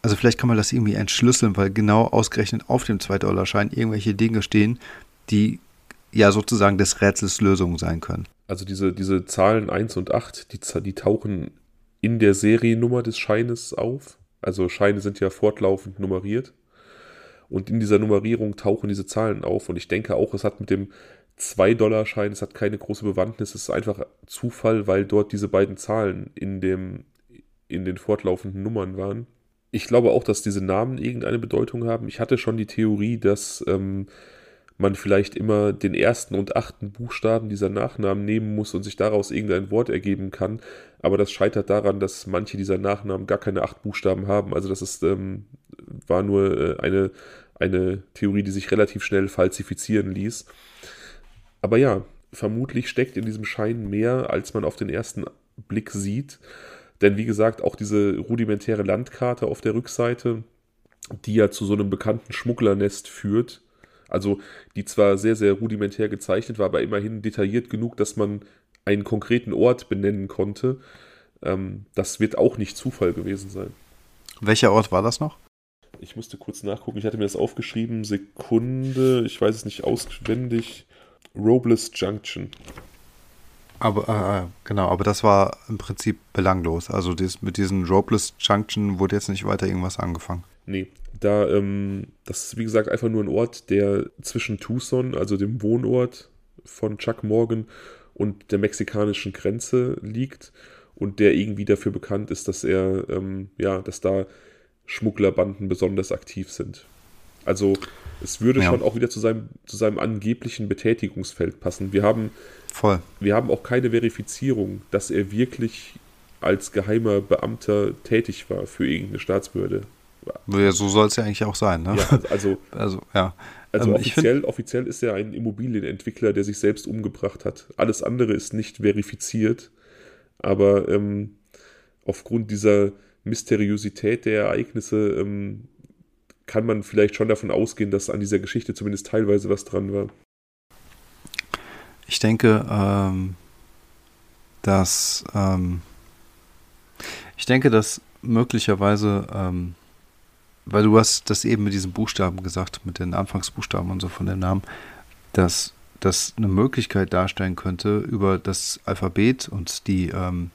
also vielleicht kann man das irgendwie entschlüsseln, weil genau ausgerechnet auf dem 2-Dollar-Schein irgendwelche Dinge stehen, die ja sozusagen des Rätsels Lösung sein können. Also diese, diese Zahlen 1 und 8, die, die tauchen in der Seriennummer des Scheines auf. Also Scheine sind ja fortlaufend nummeriert. Und in dieser Nummerierung tauchen diese Zahlen auf. Und ich denke auch, es hat mit dem 2-Dollar-Schein, es hat keine große Bewandtnis, es ist einfach Zufall, weil dort diese beiden Zahlen in, dem, in den fortlaufenden Nummern waren. Ich glaube auch, dass diese Namen irgendeine Bedeutung haben. Ich hatte schon die Theorie, dass ähm, man vielleicht immer den ersten und achten Buchstaben dieser Nachnamen nehmen muss und sich daraus irgendein Wort ergeben kann. Aber das scheitert daran, dass manche dieser Nachnamen gar keine acht Buchstaben haben. Also das ist, ähm, war nur äh, eine, eine Theorie, die sich relativ schnell falsifizieren ließ. Aber ja, vermutlich steckt in diesem Schein mehr, als man auf den ersten Blick sieht. Denn wie gesagt, auch diese rudimentäre Landkarte auf der Rückseite, die ja zu so einem bekannten Schmugglernest führt, also die zwar sehr, sehr rudimentär gezeichnet war, aber immerhin detailliert genug, dass man einen konkreten Ort benennen konnte. Ähm, das wird auch nicht Zufall gewesen sein. Welcher Ort war das noch? Ich musste kurz nachgucken. Ich hatte mir das aufgeschrieben. Sekunde. Ich weiß es nicht auswendig. Robles Junction. Aber äh, genau, aber das war im Prinzip belanglos. Also dies, mit diesen Ropeless Junction wurde jetzt nicht weiter irgendwas angefangen. Nee, da, ähm, das ist wie gesagt einfach nur ein Ort, der zwischen Tucson, also dem Wohnort von Chuck Morgan, und der mexikanischen Grenze liegt und der irgendwie dafür bekannt ist, dass er, ähm, ja, dass da Schmugglerbanden besonders aktiv sind. Also es würde ja. schon auch wieder zu seinem, zu seinem angeblichen Betätigungsfeld passen. Wir haben, Voll. wir haben auch keine Verifizierung, dass er wirklich als geheimer Beamter tätig war für irgendeine Staatsbehörde. Ja, so soll es ja eigentlich auch sein. Ne? Ja, also, also, ja. also ähm, offiziell, find, offiziell ist er ein Immobilienentwickler, der sich selbst umgebracht hat. Alles andere ist nicht verifiziert. Aber ähm, aufgrund dieser Mysteriosität der Ereignisse ähm, kann man vielleicht schon davon ausgehen, dass an dieser Geschichte zumindest teilweise was dran war. Ich denke, ähm, dass ähm, ich denke, dass möglicherweise, ähm, weil du hast das eben mit diesen Buchstaben gesagt, mit den Anfangsbuchstaben und so von dem Namen, dass das eine Möglichkeit darstellen könnte, über das Alphabet und die ähm,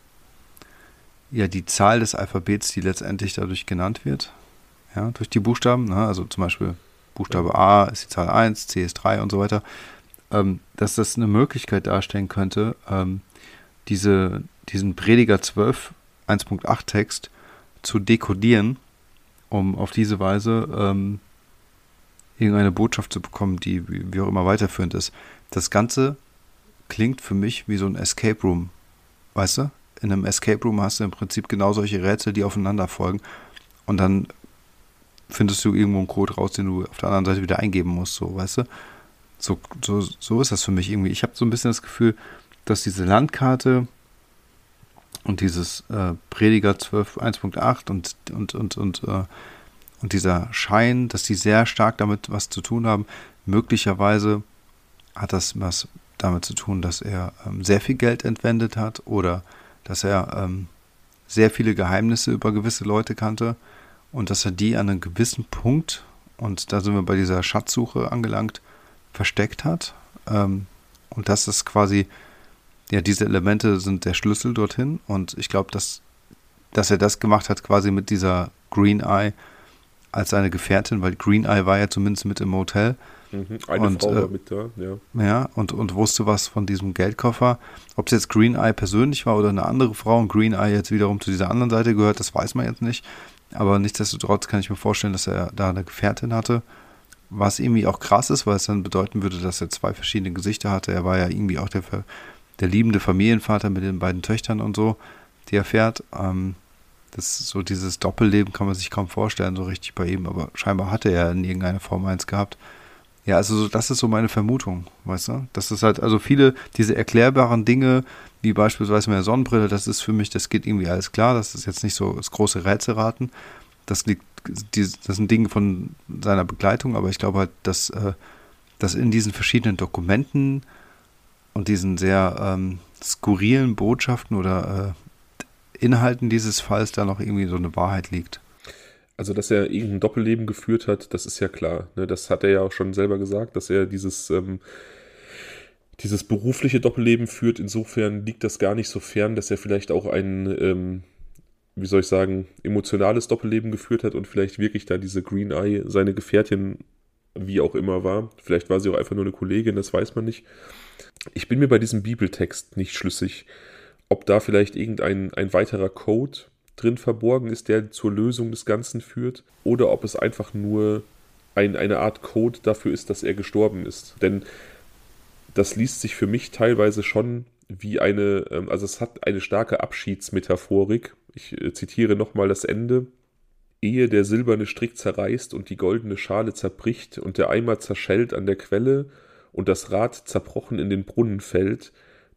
ja die Zahl des Alphabets, die letztendlich dadurch genannt wird, ja, durch die Buchstaben, ne? also zum Beispiel Buchstabe A ist die Zahl 1, C ist 3 und so weiter, ähm, dass das eine Möglichkeit darstellen könnte, ähm, diese, diesen Prediger 12 1.8 Text zu dekodieren, um auf diese Weise ähm, irgendeine Botschaft zu bekommen, die wie auch immer weiterführend ist. Das Ganze klingt für mich wie so ein Escape Room, weißt du? In einem Escape Room hast du im Prinzip genau solche Rätsel, die aufeinander folgen. Und dann findest du irgendwo einen Code raus, den du auf der anderen Seite wieder eingeben musst, so, weißt du? So, so, so ist das für mich irgendwie. Ich habe so ein bisschen das Gefühl, dass diese Landkarte und dieses äh, Prediger 12 1.8 und, und, und, und, äh, und dieser Schein, dass die sehr stark damit was zu tun haben. Möglicherweise hat das was damit zu tun, dass er ähm, sehr viel Geld entwendet hat oder dass er ähm, sehr viele Geheimnisse über gewisse Leute kannte und dass er die an einem gewissen Punkt, und da sind wir bei dieser Schatzsuche angelangt, versteckt hat. Ähm, und dass es quasi, ja, diese Elemente sind der Schlüssel dorthin. Und ich glaube, dass, dass er das gemacht hat, quasi mit dieser Green Eye als seine Gefährtin, weil Green Eye war ja zumindest mit im Hotel. Mhm, eine und, Frau war äh, mit da, ja. Ja, und, und wusste was von diesem Geldkoffer. Ob es jetzt Green Eye persönlich war oder eine andere Frau und Green Eye jetzt wiederum zu dieser anderen Seite gehört, das weiß man jetzt nicht. Aber nichtsdestotrotz kann ich mir vorstellen, dass er da eine Gefährtin hatte. Was irgendwie auch krass ist, weil es dann bedeuten würde, dass er zwei verschiedene Gesichter hatte. Er war ja irgendwie auch der, der liebende Familienvater mit den beiden Töchtern und so, die er fährt. Ähm, das so dieses Doppelleben kann man sich kaum vorstellen, so richtig bei ihm, aber scheinbar hatte er in irgendeiner Form eins gehabt. Ja, also so, das ist so meine Vermutung, weißt du? Das ist halt, also viele, diese erklärbaren Dinge, wie beispielsweise der Sonnenbrille, das ist für mich, das geht irgendwie alles klar, das ist jetzt nicht so das große Rätselraten. Das liegt, das sind Dinge von seiner Begleitung, aber ich glaube halt, dass, äh, dass in diesen verschiedenen Dokumenten und diesen sehr ähm, skurrilen Botschaften oder äh, Inhalten dieses Falls da noch irgendwie so eine Wahrheit liegt. Also, dass er irgendein Doppelleben geführt hat, das ist ja klar. Ne? Das hat er ja auch schon selber gesagt, dass er dieses ähm, dieses berufliche Doppelleben führt. Insofern liegt das gar nicht so fern, dass er vielleicht auch ein, ähm, wie soll ich sagen, emotionales Doppelleben geführt hat und vielleicht wirklich da diese Green Eye seine Gefährtin wie auch immer war. Vielleicht war sie auch einfach nur eine Kollegin, das weiß man nicht. Ich bin mir bei diesem Bibeltext nicht schlüssig, ob da vielleicht irgendein ein weiterer Code drin verborgen ist, der zur Lösung des Ganzen führt, oder ob es einfach nur ein, eine Art Code dafür ist, dass er gestorben ist. Denn das liest sich für mich teilweise schon wie eine, ähm, also es hat eine starke Abschiedsmetaphorik. Ich äh, zitiere nochmal das Ende. Ehe der silberne Strick zerreißt und die goldene Schale zerbricht und der Eimer zerschellt an der Quelle und das Rad zerbrochen in den Brunnen fällt,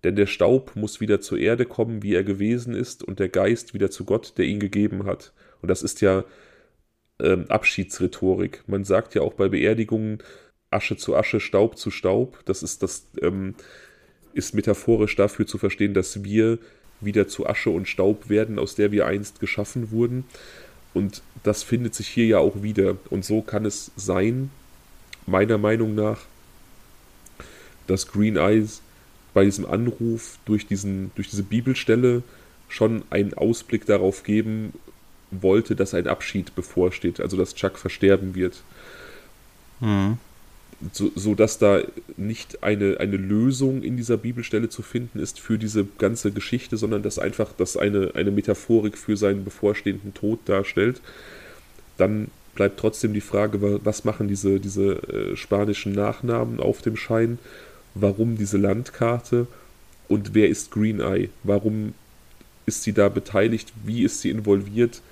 denn der Staub muss wieder zur Erde kommen, wie er gewesen ist, und der Geist wieder zu Gott, der ihn gegeben hat. Und das ist ja ähm, Abschiedsrhetorik. Man sagt ja auch bei Beerdigungen, Asche zu Asche, Staub zu Staub. Das ist, das ähm, ist metaphorisch dafür zu verstehen, dass wir wieder zu Asche und Staub werden, aus der wir einst geschaffen wurden. Und das findet sich hier ja auch wieder. Und so kann es sein, meiner Meinung nach, dass Green Eyes bei diesem Anruf durch, diesen, durch diese Bibelstelle schon einen Ausblick darauf geben wollte, dass ein Abschied bevorsteht, also dass Chuck versterben wird. Mhm. So, so dass da nicht eine, eine Lösung in dieser Bibelstelle zu finden ist für diese ganze Geschichte, sondern dass einfach das eine, eine Metaphorik für seinen bevorstehenden Tod darstellt. Dann bleibt trotzdem die Frage, was machen diese, diese äh, spanischen Nachnamen auf dem Schein? Warum diese Landkarte? Und wer ist Green Eye? Warum ist sie da beteiligt? Wie ist sie involviert?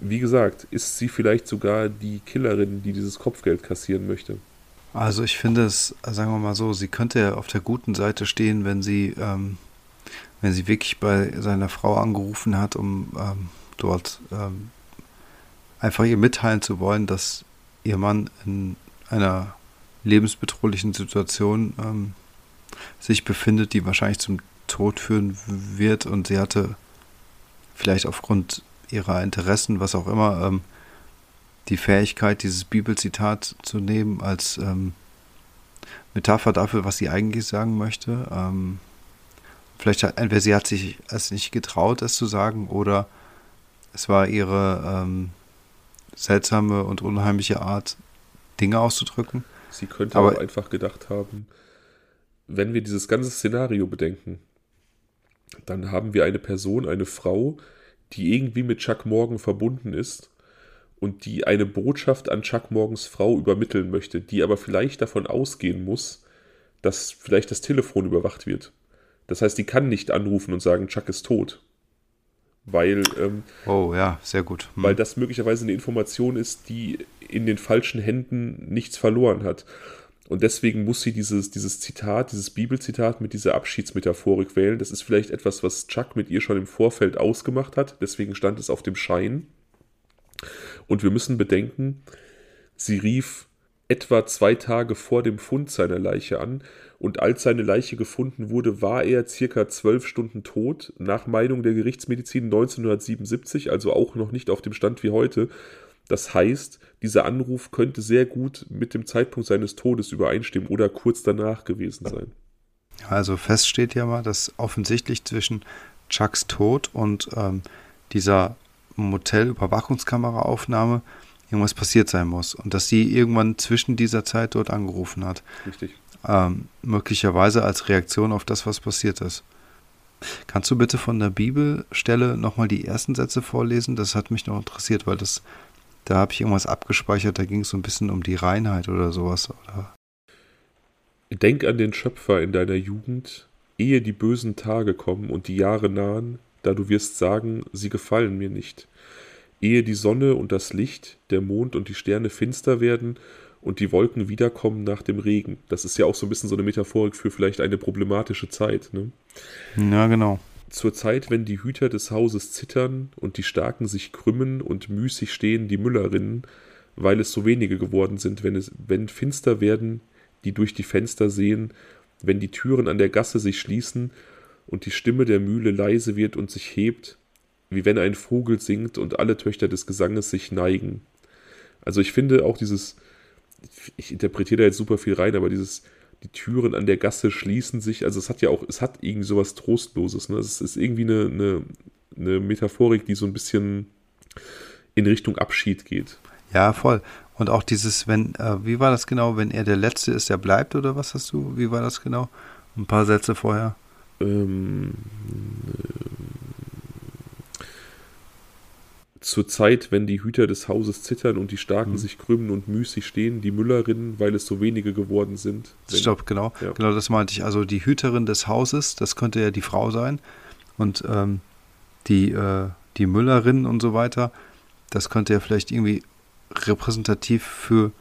Wie gesagt, ist sie vielleicht sogar die Killerin, die dieses Kopfgeld kassieren möchte? Also ich finde es, sagen wir mal so, sie könnte ja auf der guten Seite stehen, wenn sie, ähm, wenn sie wirklich bei seiner Frau angerufen hat, um ähm, dort ähm, einfach ihr mitteilen zu wollen, dass ihr Mann in einer lebensbedrohlichen Situation ähm, sich befindet, die wahrscheinlich zum Tod führen wird und sie hatte vielleicht aufgrund ihrer Interessen, was auch immer, ähm, die Fähigkeit, dieses Bibelzitat zu nehmen als ähm, Metapher dafür, was sie eigentlich sagen möchte. Ähm, vielleicht hat, entweder sie hat sich es nicht getraut, es zu sagen, oder es war ihre ähm, seltsame und unheimliche Art, Dinge auszudrücken. Sie könnte aber auch einfach gedacht haben, wenn wir dieses ganze Szenario bedenken, dann haben wir eine Person, eine Frau, die irgendwie mit Chuck Morgan verbunden ist und die eine Botschaft an Chuck Morgans Frau übermitteln möchte, die aber vielleicht davon ausgehen muss, dass vielleicht das Telefon überwacht wird. Das heißt, die kann nicht anrufen und sagen, Chuck ist tot weil ähm, oh ja sehr gut hm. weil das möglicherweise eine Information ist die in den falschen Händen nichts verloren hat. Und deswegen muss sie dieses dieses Zitat dieses Bibelzitat mit dieser Abschiedsmetaphorik wählen. Das ist vielleicht etwas was Chuck mit ihr schon im Vorfeld ausgemacht hat. Deswegen stand es auf dem Schein. Und wir müssen bedenken sie rief etwa zwei Tage vor dem Fund seiner Leiche an. Und als seine Leiche gefunden wurde, war er circa zwölf Stunden tot, nach Meinung der Gerichtsmedizin 1977, also auch noch nicht auf dem Stand wie heute. Das heißt, dieser Anruf könnte sehr gut mit dem Zeitpunkt seines Todes übereinstimmen oder kurz danach gewesen sein. Also fest steht ja mal, dass offensichtlich zwischen Chucks Tod und ähm, dieser Motel-Überwachungskameraaufnahme irgendwas passiert sein muss und dass sie irgendwann zwischen dieser Zeit dort angerufen hat. Richtig ähm, möglicherweise als Reaktion auf das, was passiert ist. Kannst du bitte von der Bibelstelle nochmal die ersten Sätze vorlesen? Das hat mich noch interessiert, weil das, da habe ich irgendwas abgespeichert, da ging es so ein bisschen um die Reinheit oder sowas. Oder? Denk an den Schöpfer in deiner Jugend, ehe die bösen Tage kommen und die Jahre nahen, da du wirst sagen, sie gefallen mir nicht. Ehe die Sonne und das Licht, der Mond und die Sterne finster werden und die Wolken wiederkommen nach dem Regen. Das ist ja auch so ein bisschen so eine Metaphorik für vielleicht eine problematische Zeit. Ne? Ja, genau. Zur Zeit, wenn die Hüter des Hauses zittern und die Starken sich krümmen und müßig stehen die Müllerinnen, weil es so wenige geworden sind, wenn es, wenn finster werden, die durch die Fenster sehen, wenn die Türen an der Gasse sich schließen und die Stimme der Mühle leise wird und sich hebt, wie wenn ein Vogel singt und alle Töchter des Gesanges sich neigen. Also ich finde auch dieses, ich interpretiere da jetzt super viel rein, aber dieses, die Türen an der Gasse schließen sich, also es hat ja auch, es hat irgendwie sowas Trostloses, ne? Es ist irgendwie eine, eine, eine Metaphorik, die so ein bisschen in Richtung Abschied geht. Ja, voll. Und auch dieses, wenn, äh, wie war das genau, wenn er der Letzte ist, der bleibt, oder was hast du, wie war das genau? Ein paar Sätze vorher. Ähm, zur Zeit, wenn die Hüter des Hauses zittern und die Starken mhm. sich krümmen und müßig stehen, die Müllerinnen, weil es so wenige geworden sind. Wenn, Stopp, genau. Ja. Genau, das meinte ich. Also die Hüterin des Hauses, das könnte ja die Frau sein. Und ähm, die, äh, die Müllerin und so weiter, das könnte ja vielleicht irgendwie repräsentativ für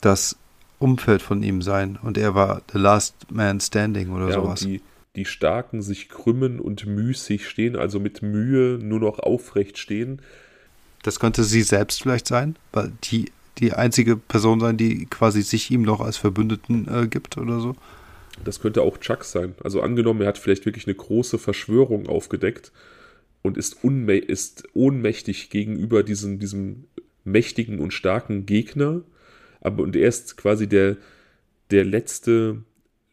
das Umfeld von ihm sein. Und er war the last man standing oder ja, sowas. Die, die Starken sich krümmen und müßig stehen, also mit Mühe nur noch aufrecht stehen. Das könnte sie selbst vielleicht sein, weil die die einzige Person sein, die quasi sich ihm noch als Verbündeten äh, gibt oder so. Das könnte auch Chuck sein. Also angenommen, er hat vielleicht wirklich eine große Verschwörung aufgedeckt und ist, ist ohnmächtig gegenüber diesem, diesem mächtigen und starken Gegner. Aber und er ist quasi der, der letzte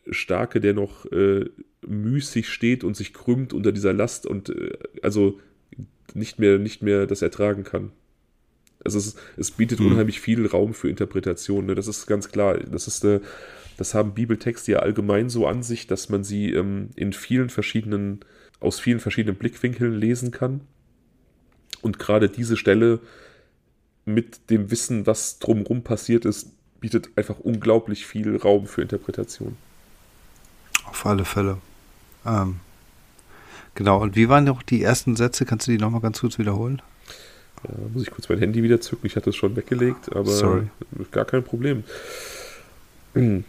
Starke, der noch äh, müßig steht und sich krümmt unter dieser Last und äh, also nicht mehr, nicht mehr das ertragen kann. Also es, es bietet mhm. unheimlich viel Raum für Interpretation. Ne? Das ist ganz klar. Das ist eine, das haben Bibeltexte ja allgemein so an sich, dass man sie ähm, in vielen verschiedenen, aus vielen verschiedenen Blickwinkeln lesen kann. Und gerade diese Stelle mit dem Wissen, was drumherum passiert ist, bietet einfach unglaublich viel Raum für Interpretation. Auf alle Fälle. Ähm, genau, und wie waren noch die ersten Sätze? Kannst du die nochmal ganz kurz wiederholen? Ja, muss ich kurz mein Handy wieder zücken. Ich hatte es schon weggelegt, aber Sorry. gar kein Problem.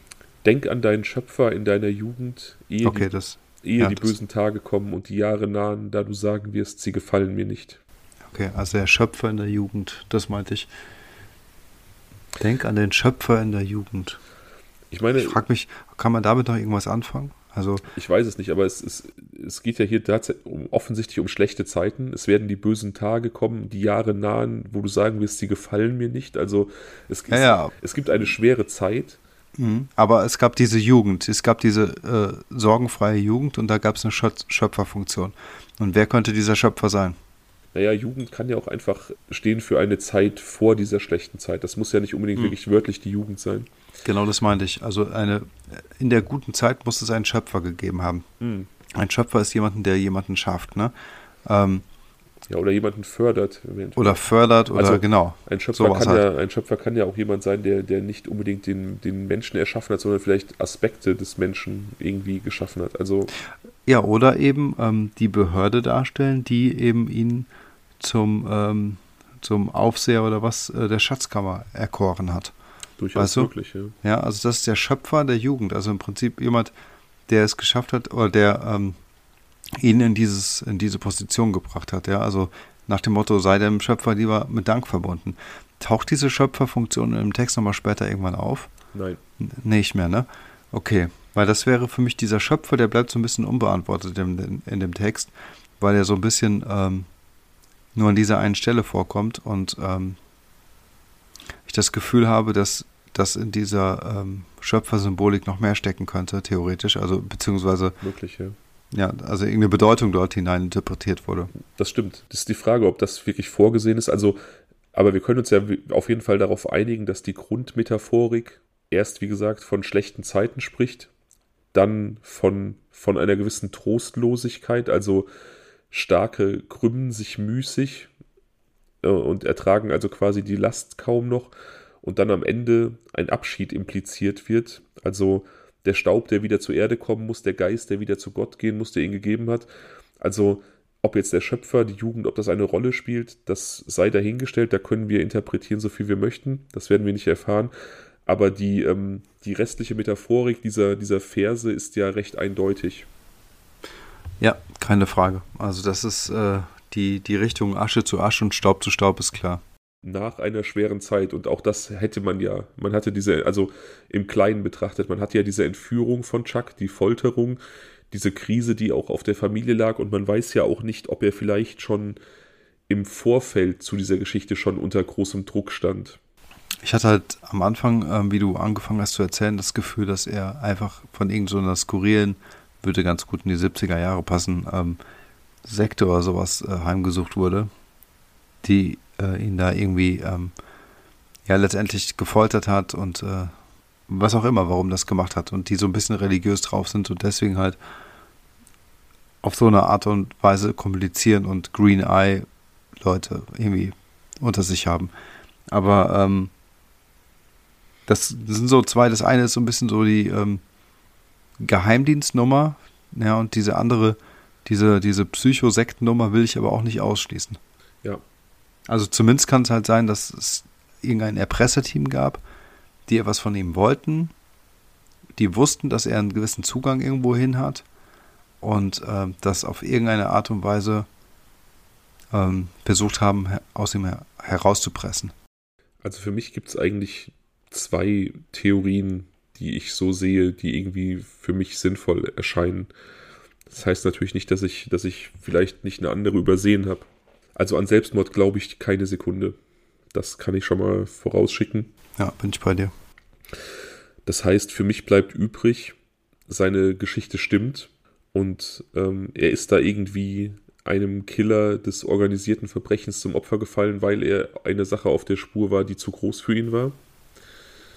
Denk an deinen Schöpfer in deiner Jugend, ehe, okay, die, das, ehe ja, die bösen Tage kommen und die Jahre nahen, da du sagen wirst, sie gefallen mir nicht. Okay, also der Schöpfer in der Jugend, das meinte ich. Denk an den Schöpfer in der Jugend. Ich meine, ich frage mich, kann man damit noch irgendwas anfangen? Also ich weiß es nicht, aber es, es, es geht ja hier um, offensichtlich um schlechte Zeiten. Es werden die bösen Tage kommen, die Jahre nahen, wo du sagen wirst, sie gefallen mir nicht. Also es, ja, ja. es gibt eine schwere Zeit. Mhm. Aber es gab diese Jugend, es gab diese äh, sorgenfreie Jugend und da gab es eine Schöpferfunktion. Und wer könnte dieser Schöpfer sein? naja, Jugend kann ja auch einfach stehen für eine Zeit vor dieser schlechten Zeit. Das muss ja nicht unbedingt mhm. wirklich wörtlich die Jugend sein. Genau, das meinte ich. Also eine, in der guten Zeit muss es einen Schöpfer gegeben haben. Mhm. Ein Schöpfer ist jemanden, der jemanden schafft, ne? Ähm, ja, oder jemanden fördert. Oder fördert, oder also genau. Ein Schöpfer, kann halt. ja, ein Schöpfer kann ja auch jemand sein, der, der nicht unbedingt den, den Menschen erschaffen hat, sondern vielleicht Aspekte des Menschen irgendwie geschaffen hat. Also ja, oder eben ähm, die Behörde darstellen, die eben ihn zum, ähm, zum Aufseher oder was äh, der Schatzkammer erkoren hat. Durchaus weißt du? möglich, ja. Ja, also das ist der Schöpfer der Jugend. Also im Prinzip jemand, der es geschafft hat oder der ähm, ihn in, dieses, in diese Position gebracht hat. Ja, also nach dem Motto, sei dem Schöpfer lieber mit Dank verbunden. Taucht diese Schöpferfunktion im Text nochmal später irgendwann auf? Nein. Nicht mehr, ne? Okay. Weil das wäre für mich dieser Schöpfer, der bleibt so ein bisschen unbeantwortet in, in, in dem Text, weil er so ein bisschen ähm, nur an dieser einen Stelle vorkommt und ähm, ich das Gefühl habe, dass, dass in dieser ähm, Schöpfersymbolik noch mehr stecken könnte, theoretisch, also beziehungsweise Möglich, ja. Ja, also irgendeine Bedeutung dort hinein interpretiert wurde. Das stimmt. Das ist die Frage, ob das wirklich vorgesehen ist. Also, aber wir können uns ja auf jeden Fall darauf einigen, dass die Grundmetaphorik erst, wie gesagt, von schlechten Zeiten spricht, dann von, von einer gewissen Trostlosigkeit, also Starke krümmen sich müßig und ertragen also quasi die Last kaum noch und dann am Ende ein Abschied impliziert wird, also der Staub, der wieder zur Erde kommen muss, der Geist, der wieder zu Gott gehen muss, der ihn gegeben hat. Also ob jetzt der Schöpfer, die Jugend, ob das eine Rolle spielt, das sei dahingestellt, da können wir interpretieren, so viel wir möchten, das werden wir nicht erfahren. Aber die, ähm, die restliche Metaphorik dieser, dieser Verse ist ja recht eindeutig. Ja, keine Frage. Also das ist äh, die, die Richtung Asche zu Asche und Staub zu Staub ist klar. Nach einer schweren Zeit und auch das hätte man ja, man hatte diese, also im Kleinen betrachtet, man hatte ja diese Entführung von Chuck, die Folterung, diese Krise, die auch auf der Familie lag und man weiß ja auch nicht, ob er vielleicht schon im Vorfeld zu dieser Geschichte schon unter großem Druck stand. Ich hatte halt am Anfang, ähm, wie du angefangen hast zu erzählen, das Gefühl, dass er einfach von irgendeiner so skurrilen würde ganz gut in die 70er Jahre passen, ähm, Sekte oder sowas äh, heimgesucht wurde, die äh, ihn da irgendwie ähm, ja letztendlich gefoltert hat und äh, was auch immer, warum das gemacht hat und die so ein bisschen religiös drauf sind und deswegen halt auf so eine Art und Weise kommunizieren und Green Eye Leute irgendwie unter sich haben. Aber ähm, das, sind so zwei. Das eine ist so ein bisschen so die ähm, Geheimdienstnummer, ja, und diese andere, diese, diese Psychosektennummer will ich aber auch nicht ausschließen. Ja. Also zumindest kann es halt sein, dass es irgendein Erpresserteam gab, die etwas von ihm wollten, die wussten, dass er einen gewissen Zugang irgendwo hin hat und äh, das auf irgendeine Art und Weise ähm, versucht haben, aus ihm her herauszupressen. Also für mich gibt es eigentlich zwei Theorien, die ich so sehe, die irgendwie für mich sinnvoll erscheinen. Das heißt natürlich nicht, dass ich, dass ich vielleicht nicht eine andere übersehen habe. Also an Selbstmord glaube ich keine Sekunde. Das kann ich schon mal vorausschicken. Ja, bin ich bei dir. Das heißt, für mich bleibt übrig, seine Geschichte stimmt und ähm, er ist da irgendwie einem Killer des organisierten Verbrechens zum Opfer gefallen, weil er eine Sache auf der Spur war, die zu groß für ihn war.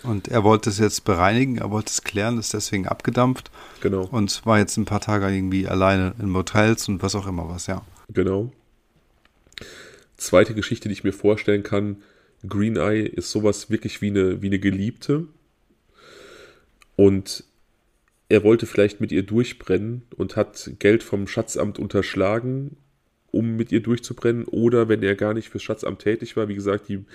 Und er wollte es jetzt bereinigen, er wollte es klären, ist deswegen abgedampft. Genau. Und war jetzt ein paar Tage irgendwie alleine in Motels und was auch immer was, ja. Genau. Zweite Geschichte, die ich mir vorstellen kann, Green Eye ist sowas wirklich wie eine, wie eine Geliebte. Und er wollte vielleicht mit ihr durchbrennen und hat Geld vom Schatzamt unterschlagen, um mit ihr durchzubrennen. Oder wenn er gar nicht fürs Schatzamt tätig war, wie gesagt, die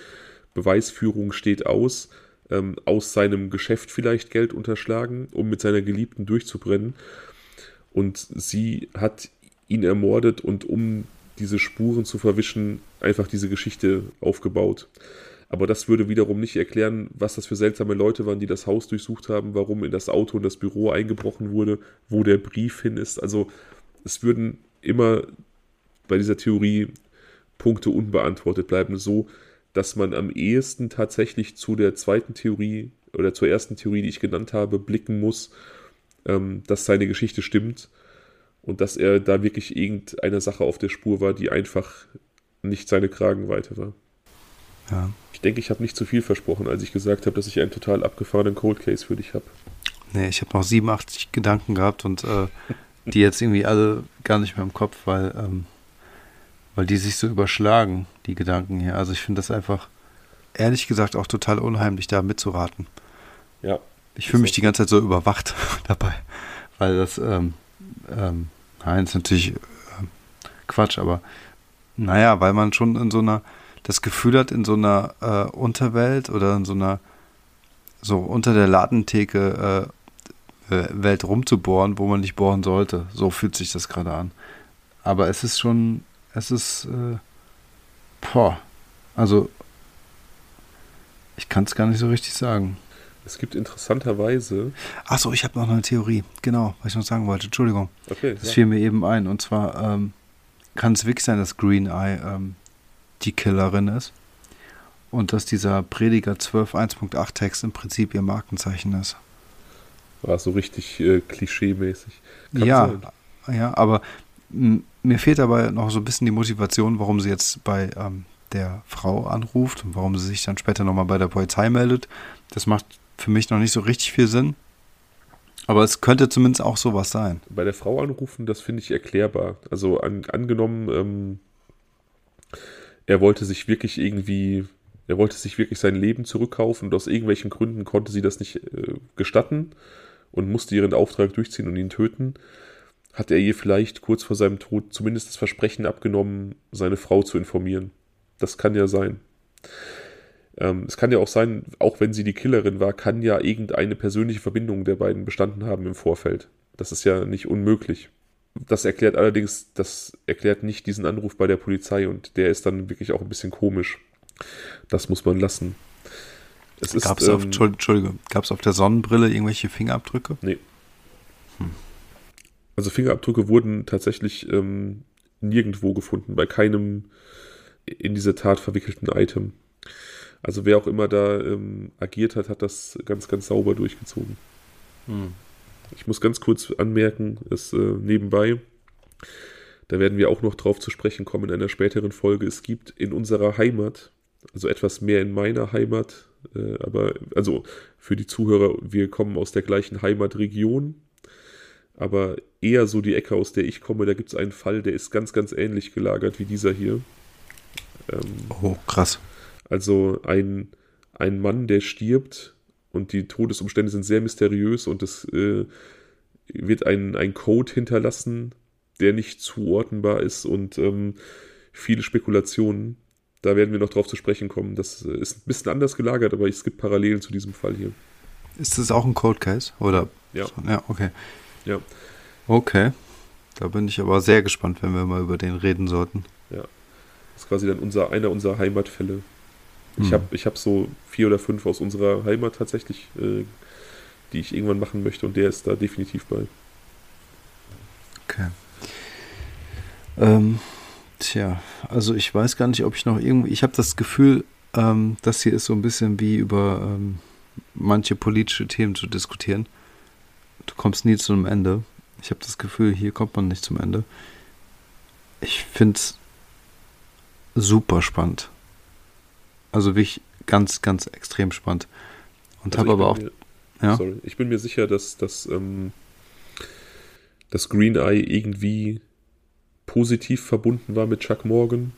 Beweisführung steht aus, ähm, aus seinem Geschäft vielleicht Geld unterschlagen, um mit seiner Geliebten durchzubrennen. Und sie hat ihn ermordet und um diese Spuren zu verwischen, einfach diese Geschichte aufgebaut. Aber das würde wiederum nicht erklären, was das für seltsame Leute waren, die das Haus durchsucht haben, warum in das Auto und das Büro eingebrochen wurde, wo der Brief hin ist. Also es würden immer bei dieser Theorie Punkte unbeantwortet bleiben, so dass man am ehesten tatsächlich zu der zweiten Theorie oder zur ersten Theorie, die ich genannt habe, blicken muss, ähm, dass seine Geschichte stimmt und dass er da wirklich irgendeiner Sache auf der Spur war, die einfach nicht seine Kragenweite war. Ja. Ich denke, ich habe nicht zu viel versprochen, als ich gesagt habe, dass ich einen total abgefahrenen Cold Case für dich habe. Nee, ich habe noch 87 Gedanken gehabt und äh, die jetzt irgendwie alle gar nicht mehr im Kopf, weil, ähm, weil die sich so überschlagen, die Gedanken hier. Also ich finde das einfach, ehrlich gesagt, auch total unheimlich, da mitzuraten. Ja. Ich fühle mich die ganze Zeit so überwacht dabei, weil das, ähm, ähm, nein, ist natürlich äh, Quatsch, aber naja, weil man schon in so einer, das Gefühl hat, in so einer äh, Unterwelt oder in so einer, so unter der Ladentheke äh, äh, Welt rumzubohren, wo man nicht bohren sollte. So fühlt sich das gerade an. Aber es ist schon, es ist, äh, boah, also ich kann es gar nicht so richtig sagen. Es gibt interessanterweise. Achso, ich habe noch eine Theorie. Genau, was ich noch sagen wollte. Entschuldigung. Okay. Das ja. fiel mir eben ein. Und zwar ähm, kann es wirklich sein, dass Green Eye ähm, die Killerin ist. Und dass dieser Prediger 12.1.8 Text im Prinzip ihr Markenzeichen ist. War so richtig äh, klischee-mäßig. Ja, ja, aber mir fehlt dabei noch so ein bisschen die Motivation, warum sie jetzt bei ähm, der Frau anruft und warum sie sich dann später nochmal bei der Polizei meldet. Das macht für mich noch nicht so richtig viel Sinn. Aber es könnte zumindest auch sowas sein. Bei der Frau anrufen, das finde ich erklärbar. Also an, angenommen, ähm, er wollte sich wirklich irgendwie, er wollte sich wirklich sein Leben zurückkaufen und aus irgendwelchen Gründen konnte sie das nicht äh, gestatten und musste ihren Auftrag durchziehen und ihn töten. Hat er ihr vielleicht kurz vor seinem Tod zumindest das Versprechen abgenommen, seine Frau zu informieren? Das kann ja sein. Ähm, es kann ja auch sein, auch wenn sie die Killerin war, kann ja irgendeine persönliche Verbindung der beiden bestanden haben im Vorfeld. Das ist ja nicht unmöglich. Das erklärt allerdings, das erklärt nicht diesen Anruf bei der Polizei und der ist dann wirklich auch ein bisschen komisch. Das muss man lassen. Gab es ähm, auf, Entschuldige, gab es auf der Sonnenbrille irgendwelche Fingerabdrücke? Nee. Hm. Also Fingerabdrücke wurden tatsächlich ähm, nirgendwo gefunden, bei keinem in diese Tat verwickelten Item. Also wer auch immer da ähm, agiert hat, hat das ganz, ganz sauber durchgezogen. Hm. Ich muss ganz kurz anmerken, ist äh, nebenbei, da werden wir auch noch drauf zu sprechen kommen in einer späteren Folge. Es gibt in unserer Heimat, also etwas mehr in meiner Heimat, äh, aber also für die Zuhörer, wir kommen aus der gleichen Heimatregion, aber eher so die Ecke, aus der ich komme, da gibt es einen Fall, der ist ganz, ganz ähnlich gelagert wie dieser hier. Ähm, oh, krass. Also ein, ein Mann, der stirbt und die Todesumstände sind sehr mysteriös und es äh, wird ein, ein Code hinterlassen, der nicht zuordnenbar ist und ähm, viele Spekulationen. Da werden wir noch drauf zu sprechen kommen. Das ist ein bisschen anders gelagert, aber es gibt Parallelen zu diesem Fall hier. Ist das auch ein Code Case? Oder? Ja. Ja, okay. Ja. Okay. Da bin ich aber sehr gespannt, wenn wir mal über den reden sollten. Ja. Das ist quasi dann unser, einer unserer Heimatfälle. Ich hm. habe ich hab so vier oder fünf aus unserer Heimat tatsächlich, äh, die ich irgendwann machen möchte und der ist da definitiv bei. Okay. Ähm, tja, also ich weiß gar nicht, ob ich noch irgendwie, ich habe das Gefühl, ähm, das hier ist so ein bisschen wie über ähm, manche politische Themen zu diskutieren. Du kommst nie zu einem Ende. Ich habe das Gefühl, hier kommt man nicht zum Ende. Ich finde es super spannend. Also wirklich ganz, ganz extrem spannend. Und also habe aber auch. Mir, ja? Sorry, ich bin mir sicher, dass, dass ähm, das Green Eye irgendwie positiv verbunden war mit Chuck Morgan.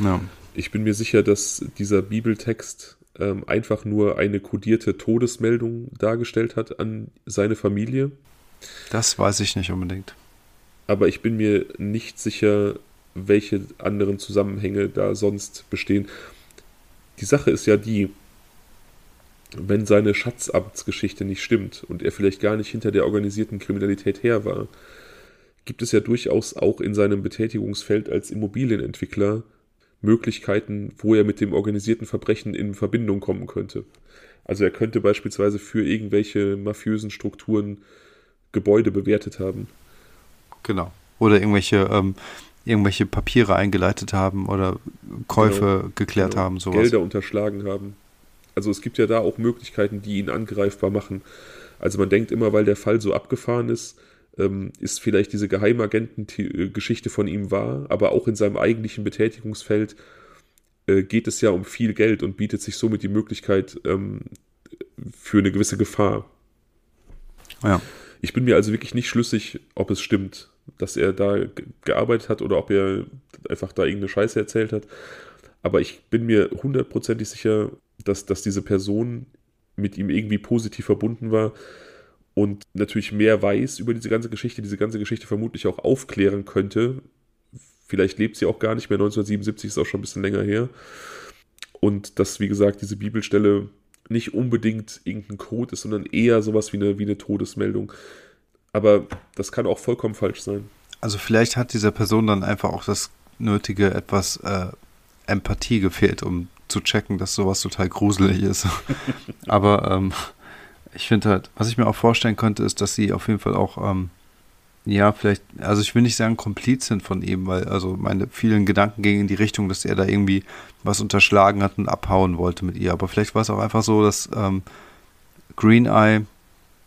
Ja. Ich bin mir sicher, dass dieser Bibeltext ähm, einfach nur eine kodierte Todesmeldung dargestellt hat an seine Familie. Das weiß ich nicht unbedingt. Aber ich bin mir nicht sicher, welche anderen Zusammenhänge da sonst bestehen. Die Sache ist ja die, wenn seine Schatzamtsgeschichte nicht stimmt und er vielleicht gar nicht hinter der organisierten Kriminalität her war, gibt es ja durchaus auch in seinem Betätigungsfeld als Immobilienentwickler Möglichkeiten, wo er mit dem organisierten Verbrechen in Verbindung kommen könnte. Also er könnte beispielsweise für irgendwelche mafiösen Strukturen Gebäude bewertet haben. Genau. Oder irgendwelche, ähm, irgendwelche Papiere eingeleitet haben oder Käufe genau, geklärt genau. haben, sowas. Gelder unterschlagen haben. Also es gibt ja da auch Möglichkeiten, die ihn angreifbar machen. Also man denkt immer, weil der Fall so abgefahren ist, ähm, ist vielleicht diese Geheimagenten-Geschichte von ihm wahr, aber auch in seinem eigentlichen Betätigungsfeld äh, geht es ja um viel Geld und bietet sich somit die Möglichkeit ähm, für eine gewisse Gefahr. Ja. Ich bin mir also wirklich nicht schlüssig, ob es stimmt, dass er da gearbeitet hat oder ob er einfach da irgendeine Scheiße erzählt hat. Aber ich bin mir hundertprozentig sicher, dass, dass diese Person mit ihm irgendwie positiv verbunden war und natürlich mehr weiß über diese ganze Geschichte, diese ganze Geschichte vermutlich auch aufklären könnte. Vielleicht lebt sie auch gar nicht mehr, 1977 ist auch schon ein bisschen länger her. Und dass, wie gesagt, diese Bibelstelle nicht unbedingt irgendein Code ist, sondern eher sowas wie eine, wie eine Todesmeldung. Aber das kann auch vollkommen falsch sein. Also vielleicht hat dieser Person dann einfach auch das nötige etwas äh, Empathie gefehlt, um zu checken, dass sowas total gruselig ist. Aber ähm, ich finde halt, was ich mir auch vorstellen könnte, ist, dass sie auf jeden Fall auch, ähm, ja, vielleicht, also ich will nicht sagen Kompliz sind von ihm, weil also meine vielen Gedanken gingen in die Richtung, dass er da irgendwie was unterschlagen hat und abhauen wollte mit ihr. Aber vielleicht war es auch einfach so, dass ähm, Green Eye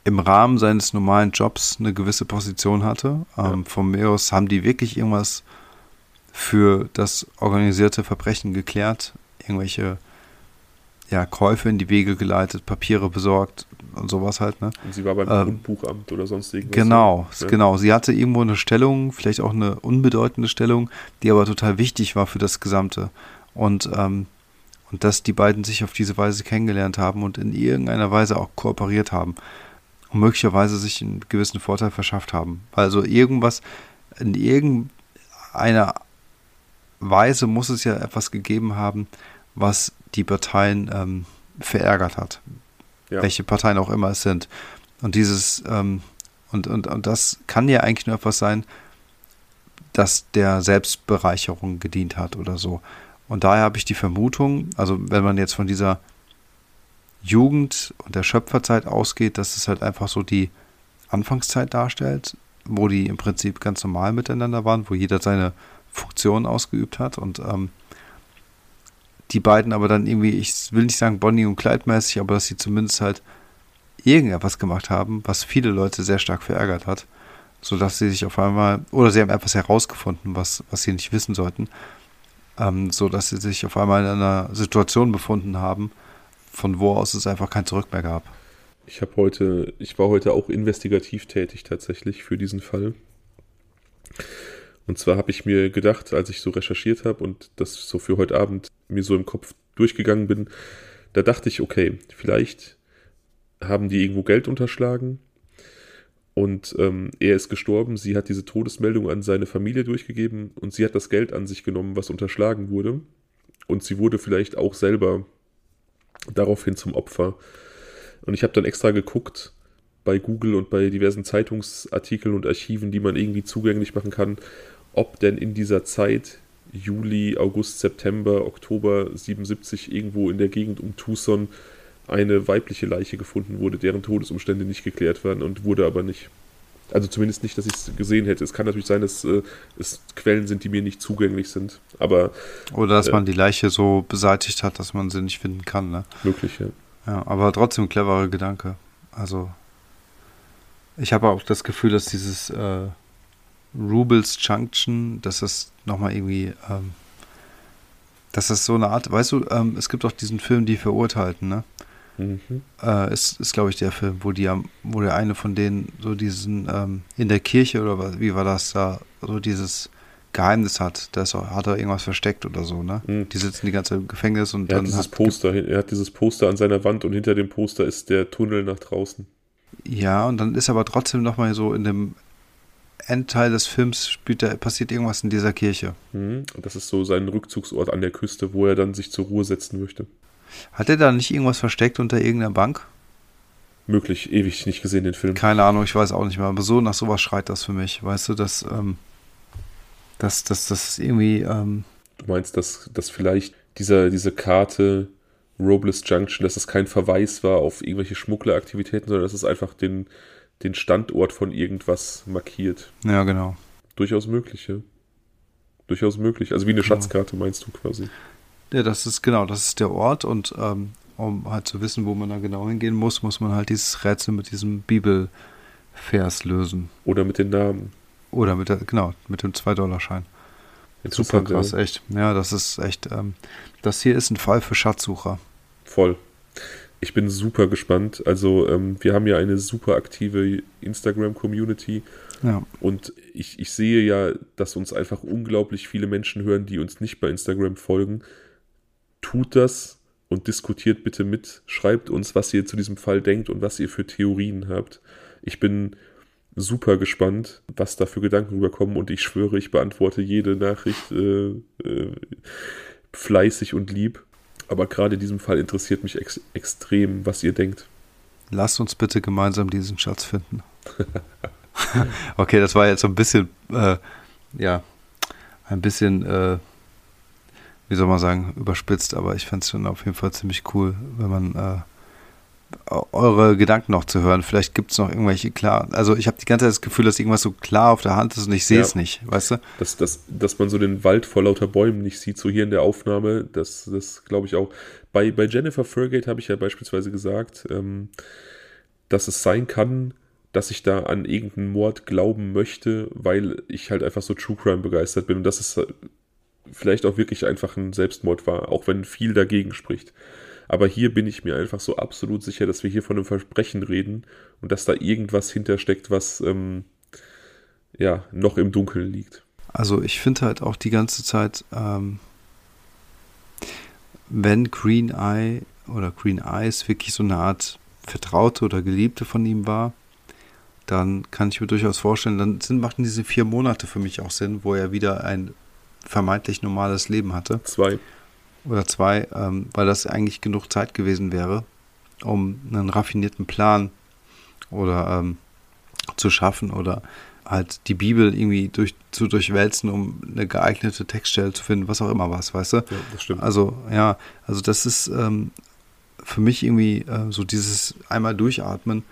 im Rahmen seines normalen Jobs eine gewisse Position hatte. Ähm, ja. Von mir aus haben die wirklich irgendwas für das organisierte Verbrechen geklärt, irgendwelche ja, Käufe in die Wege geleitet, Papiere besorgt und sowas halt. Ne? Und sie war beim ähm, Grundbuchamt oder sonst irgendwas. Genau, ja. genau. Sie hatte irgendwo eine Stellung, vielleicht auch eine unbedeutende Stellung, die aber total wichtig war für das Gesamte. Und, ähm, und dass die beiden sich auf diese Weise kennengelernt haben und in irgendeiner Weise auch kooperiert haben. Und möglicherweise sich einen gewissen Vorteil verschafft haben. Also irgendwas, in irgendeiner Weise muss es ja etwas gegeben haben, was die Parteien ähm, verärgert hat. Ja. Welche Parteien auch immer es sind. Und dieses, ähm, und, und, und das kann ja eigentlich nur etwas sein, das der Selbstbereicherung gedient hat oder so. Und daher habe ich die Vermutung, also wenn man jetzt von dieser Jugend und der Schöpferzeit ausgeht, dass es halt einfach so die Anfangszeit darstellt, wo die im Prinzip ganz normal miteinander waren, wo jeder seine Funktion ausgeübt hat und ähm, die beiden aber dann irgendwie, ich will nicht sagen Bonnie und Clyde mäßig, aber dass sie zumindest halt irgendetwas gemacht haben, was viele Leute sehr stark verärgert hat, sodass sie sich auf einmal, oder sie haben etwas herausgefunden, was, was sie nicht wissen sollten, ähm, sodass sie sich auf einmal in einer Situation befunden haben, von wo aus es einfach kein Zurück mehr gab. Ich habe heute, ich war heute auch investigativ tätig tatsächlich für diesen Fall. Und zwar habe ich mir gedacht, als ich so recherchiert habe und das so für heute Abend mir so im Kopf durchgegangen bin, da dachte ich, okay, vielleicht haben die irgendwo Geld unterschlagen und ähm, er ist gestorben. Sie hat diese Todesmeldung an seine Familie durchgegeben und sie hat das Geld an sich genommen, was unterschlagen wurde. Und sie wurde vielleicht auch selber daraufhin zum Opfer. Und ich habe dann extra geguckt bei Google und bei diversen Zeitungsartikeln und Archiven, die man irgendwie zugänglich machen kann, ob denn in dieser Zeit, Juli, August, September, Oktober 77, irgendwo in der Gegend um Tucson eine weibliche Leiche gefunden wurde, deren Todesumstände nicht geklärt waren und wurde aber nicht. Also zumindest nicht, dass ich es gesehen hätte. Es kann natürlich sein, dass äh, es Quellen sind, die mir nicht zugänglich sind. Aber oder dass äh, man die Leiche so beseitigt hat, dass man sie nicht finden kann. Ne? Möglich, ja. Ja, aber trotzdem cleverer Gedanke. Also Ich habe auch das Gefühl, dass dieses äh, Rubles Junction, dass das nochmal irgendwie, ähm, dass das so eine Art, weißt du, ähm, es gibt auch diesen Film, die Verurteilten, ne? Mhm. Äh, ist, ist glaube ich, der Film, wo die wo der eine von denen so diesen ähm, in der Kirche oder was, wie war das da, so dieses Geheimnis hat. Da hat er irgendwas versteckt oder so, ne? Mhm. Die sitzen die ganze Zeit im Gefängnis und er dann. Hat dieses hat, Poster, er hat dieses Poster an seiner Wand und hinter dem Poster ist der Tunnel nach draußen. Ja, und dann ist aber trotzdem nochmal so in dem Endteil des Films spielt da, passiert irgendwas in dieser Kirche. Mhm. Und das ist so sein Rückzugsort an der Küste, wo er dann sich zur Ruhe setzen möchte. Hat er da nicht irgendwas versteckt unter irgendeiner Bank? Möglich, ewig nicht gesehen, den Film. Keine Ahnung, ich weiß auch nicht mehr. Aber so nach sowas schreit das für mich. Weißt du, dass, ähm, dass, dass das irgendwie. Ähm du meinst, dass, dass vielleicht dieser, diese Karte Robles Junction, dass es kein Verweis war auf irgendwelche Schmuggleraktivitäten, sondern dass es einfach den, den Standort von irgendwas markiert. Ja, genau. Durchaus möglich, ja. Durchaus möglich. Also wie eine genau. Schatzkarte meinst du quasi. Ja, das ist genau, das ist der Ort und ähm, um halt zu wissen, wo man da genau hingehen muss, muss man halt dieses Rätsel mit diesem Bibelvers lösen. Oder mit den Namen. Oder mit der, genau, mit dem 2-Dollar-Schein. Super krass, ja. echt. Ja, das ist echt. Ähm, das hier ist ein Fall für Schatzsucher. Voll. Ich bin super gespannt. Also, ähm, wir haben ja eine super aktive Instagram-Community. Ja. Und ich, ich sehe ja, dass uns einfach unglaublich viele Menschen hören, die uns nicht bei Instagram folgen. Tut das und diskutiert bitte mit. Schreibt uns, was ihr zu diesem Fall denkt und was ihr für Theorien habt. Ich bin super gespannt, was da für Gedanken rüberkommen und ich schwöre, ich beantworte jede Nachricht äh, äh, fleißig und lieb. Aber gerade in diesem Fall interessiert mich ex extrem, was ihr denkt. Lasst uns bitte gemeinsam diesen Schatz finden. okay, das war jetzt so ein bisschen, äh, ja, ein bisschen, äh, wie soll man sagen, überspitzt, aber ich fände es schon auf jeden Fall ziemlich cool, wenn man äh, eure Gedanken noch zu hören. Vielleicht gibt es noch irgendwelche klar. Also ich habe die ganze Zeit das Gefühl, dass irgendwas so klar auf der Hand ist und ich sehe es ja. nicht, weißt du? Dass, dass, dass man so den Wald vor lauter Bäumen nicht sieht, so hier in der Aufnahme, das, das glaube ich auch. Bei, bei Jennifer Fergate habe ich ja beispielsweise gesagt, ähm, dass es sein kann, dass ich da an irgendeinen Mord glauben möchte, weil ich halt einfach so True Crime begeistert bin und dass es vielleicht auch wirklich einfach ein Selbstmord war, auch wenn viel dagegen spricht. Aber hier bin ich mir einfach so absolut sicher, dass wir hier von einem Versprechen reden und dass da irgendwas hintersteckt, was ähm, ja noch im Dunkeln liegt. Also ich finde halt auch die ganze Zeit, ähm, wenn Green Eye oder Green Eyes wirklich so eine Art Vertraute oder Geliebte von ihm war, dann kann ich mir durchaus vorstellen, dann sind, machten diese vier Monate für mich auch Sinn, wo er wieder ein vermeintlich normales Leben hatte. Zwei oder zwei, ähm, weil das eigentlich genug Zeit gewesen wäre, um einen raffinierten Plan oder ähm, zu schaffen oder halt die Bibel irgendwie durch, zu durchwälzen, um eine geeignete Textstelle zu finden, was auch immer was, weißt du? Ja, das stimmt. Also, ja, also das ist ähm, für mich irgendwie äh, so dieses einmal durchatmen,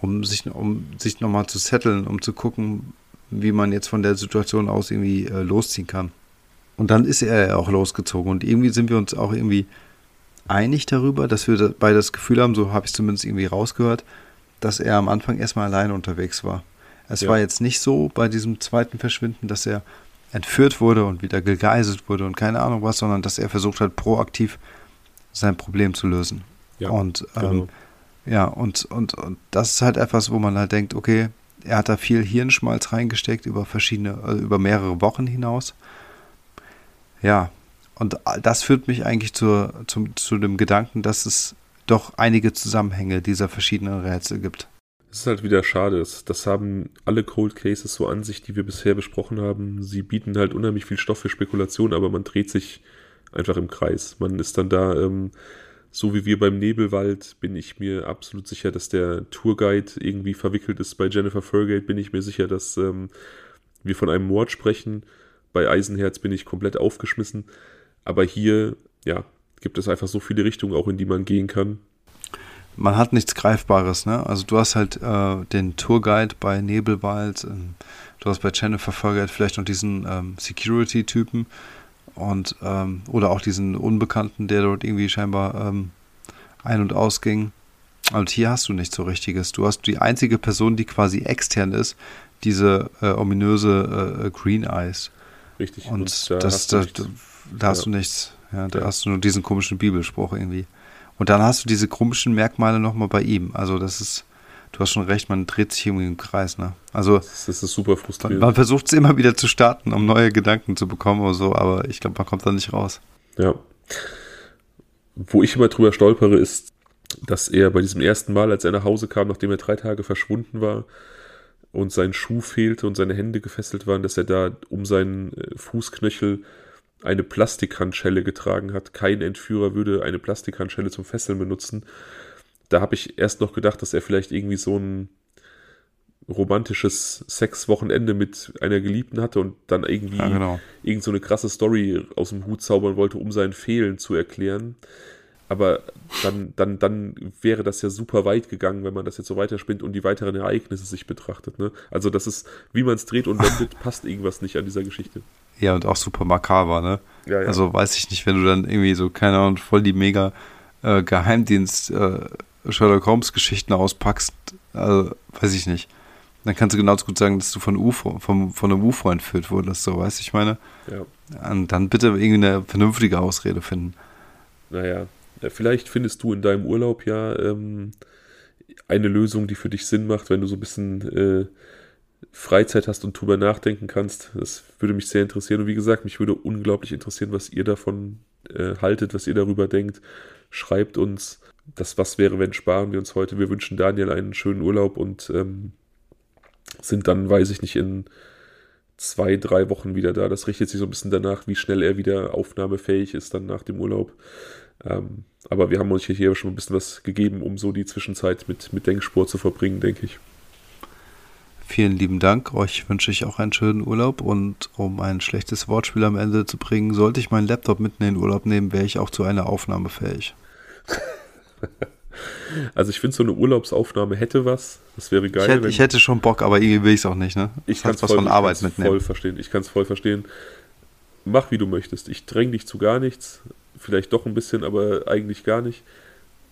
um sich, um sich nochmal zu setteln, um zu gucken, wie man jetzt von der Situation aus irgendwie äh, losziehen kann. Und dann ist er ja auch losgezogen. Und irgendwie sind wir uns auch irgendwie einig darüber, dass wir beide das Gefühl haben, so habe ich zumindest irgendwie rausgehört, dass er am Anfang erstmal alleine unterwegs war. Es ja. war jetzt nicht so bei diesem zweiten Verschwinden, dass er entführt wurde und wieder gegeißelt wurde und keine Ahnung was, sondern dass er versucht hat, proaktiv sein Problem zu lösen. Ja, und ähm, genau. ja, und, und, und das ist halt etwas, wo man halt denkt, okay, er hat da viel Hirnschmalz reingesteckt über verschiedene, also über mehrere Wochen hinaus. Ja, und das führt mich eigentlich zur, zum, zu dem Gedanken, dass es doch einige Zusammenhänge dieser verschiedenen Rätsel gibt. Es ist halt wieder schade. Das haben alle Cold Cases so an sich, die wir bisher besprochen haben. Sie bieten halt unheimlich viel Stoff für Spekulation, aber man dreht sich einfach im Kreis. Man ist dann da, ähm, so wie wir beim Nebelwald, bin ich mir absolut sicher, dass der Tourguide irgendwie verwickelt ist. Bei Jennifer Fergate bin ich mir sicher, dass ähm, wir von einem Mord sprechen. Bei Eisenherz bin ich komplett aufgeschmissen. Aber hier, ja, gibt es einfach so viele Richtungen, auch in die man gehen kann. Man hat nichts Greifbares, ne? Also du hast halt äh, den Tourguide bei Nebelwald, äh, du hast bei Jennifer Fergate vielleicht noch diesen ähm, Security-Typen und ähm, oder auch diesen Unbekannten, der dort irgendwie scheinbar ähm, ein- und ausging. Und hier hast du nichts so richtiges. Du hast die einzige Person, die quasi extern ist, diese äh, ominöse äh, Green Eyes. Richtig. Und, und da das, hast da, da, da hast du nichts. Ja, da ja. hast du nur diesen komischen Bibelspruch irgendwie. Und dann hast du diese komischen Merkmale nochmal bei ihm. Also das ist, du hast schon recht, man dreht sich irgendwie im Kreis. Ne? Also das ist super frustrierend. Man, man versucht es immer wieder zu starten, um neue Gedanken zu bekommen oder so, aber ich glaube, man kommt da nicht raus. Ja. Wo ich immer drüber stolpere, ist, dass er bei diesem ersten Mal, als er nach Hause kam, nachdem er drei Tage verschwunden war und sein Schuh fehlte und seine Hände gefesselt waren, dass er da um seinen äh, Fußknöchel eine Plastikhandschelle getragen hat. Kein Entführer würde eine Plastikhandschelle zum Fesseln benutzen. Da habe ich erst noch gedacht, dass er vielleicht irgendwie so ein romantisches Sexwochenende mit einer Geliebten hatte und dann irgendwie ja, genau. irgend so eine krasse Story aus dem Hut zaubern wollte, um sein Fehlen zu erklären. Aber dann, dann, dann wäre das ja super weit gegangen, wenn man das jetzt so weiterspinnt und die weiteren Ereignisse sich betrachtet. Ne? Also das ist, wie man es dreht und wendet, passt irgendwas nicht an dieser Geschichte. Ja, und auch super makaber, ne? Ja, ja. Also weiß ich nicht, wenn du dann irgendwie so, keine Ahnung, voll die mega äh, Geheimdienst äh, Sherlock Holmes Geschichten auspackst, also, weiß ich nicht. Dann kannst du genauso gut sagen, dass du von UFO, vom, von einem UFO entführt wurdest, so, weißt du, ich meine? Ja. Und dann bitte irgendwie eine vernünftige Ausrede finden. Naja, vielleicht findest du in deinem Urlaub ja ähm, eine Lösung, die für dich Sinn macht, wenn du so ein bisschen äh, Freizeit hast und drüber nachdenken kannst. Das würde mich sehr interessieren. Und wie gesagt, mich würde unglaublich interessieren, was ihr davon äh, haltet, was ihr darüber denkt. Schreibt uns. Das Was wäre, wenn sparen wir uns heute. Wir wünschen Daniel einen schönen Urlaub und ähm, sind dann, weiß ich nicht, in zwei, drei Wochen wieder da. Das richtet sich so ein bisschen danach, wie schnell er wieder aufnahmefähig ist dann nach dem Urlaub. Ähm, aber wir haben euch hier schon ein bisschen was gegeben, um so die Zwischenzeit mit, mit Denkspur zu verbringen, denke ich. Vielen lieben Dank. Euch wünsche ich auch einen schönen Urlaub und um ein schlechtes Wortspiel am Ende zu bringen, sollte ich meinen Laptop mitten in den Urlaub nehmen, wäre ich auch zu einer Aufnahme fähig. Also ich finde, so eine Urlaubsaufnahme hätte was. Das wäre geil. Ich hätte, ich hätte schon Bock, aber irgendwie will ich es auch nicht. Ne? Ich kann es was voll, von Arbeit mitnehmen. voll verstehen. Ich kann es voll verstehen. Mach, wie du möchtest. Ich dränge dich zu gar nichts. Vielleicht doch ein bisschen, aber eigentlich gar nicht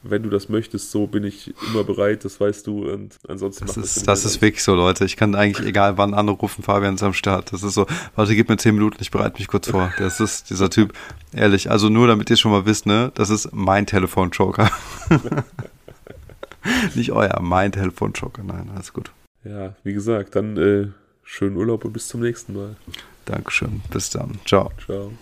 wenn du das möchtest, so bin ich immer bereit, das weißt du. Und ansonsten das ist, das, das ist wirklich so, Leute. Ich kann eigentlich egal wann anrufen, Fabian ist am Start. Das ist so, warte, gib mir zehn Minuten, ich bereite mich kurz vor. Das ist dieser Typ, ehrlich. Also nur damit ihr schon mal wisst, ne, das ist mein Telefon-Joker. Nicht euer, mein Telefon-Joker. Nein, alles gut. Ja, wie gesagt, dann äh, schönen Urlaub und bis zum nächsten Mal. Dankeschön. Bis dann. Ciao. Ciao.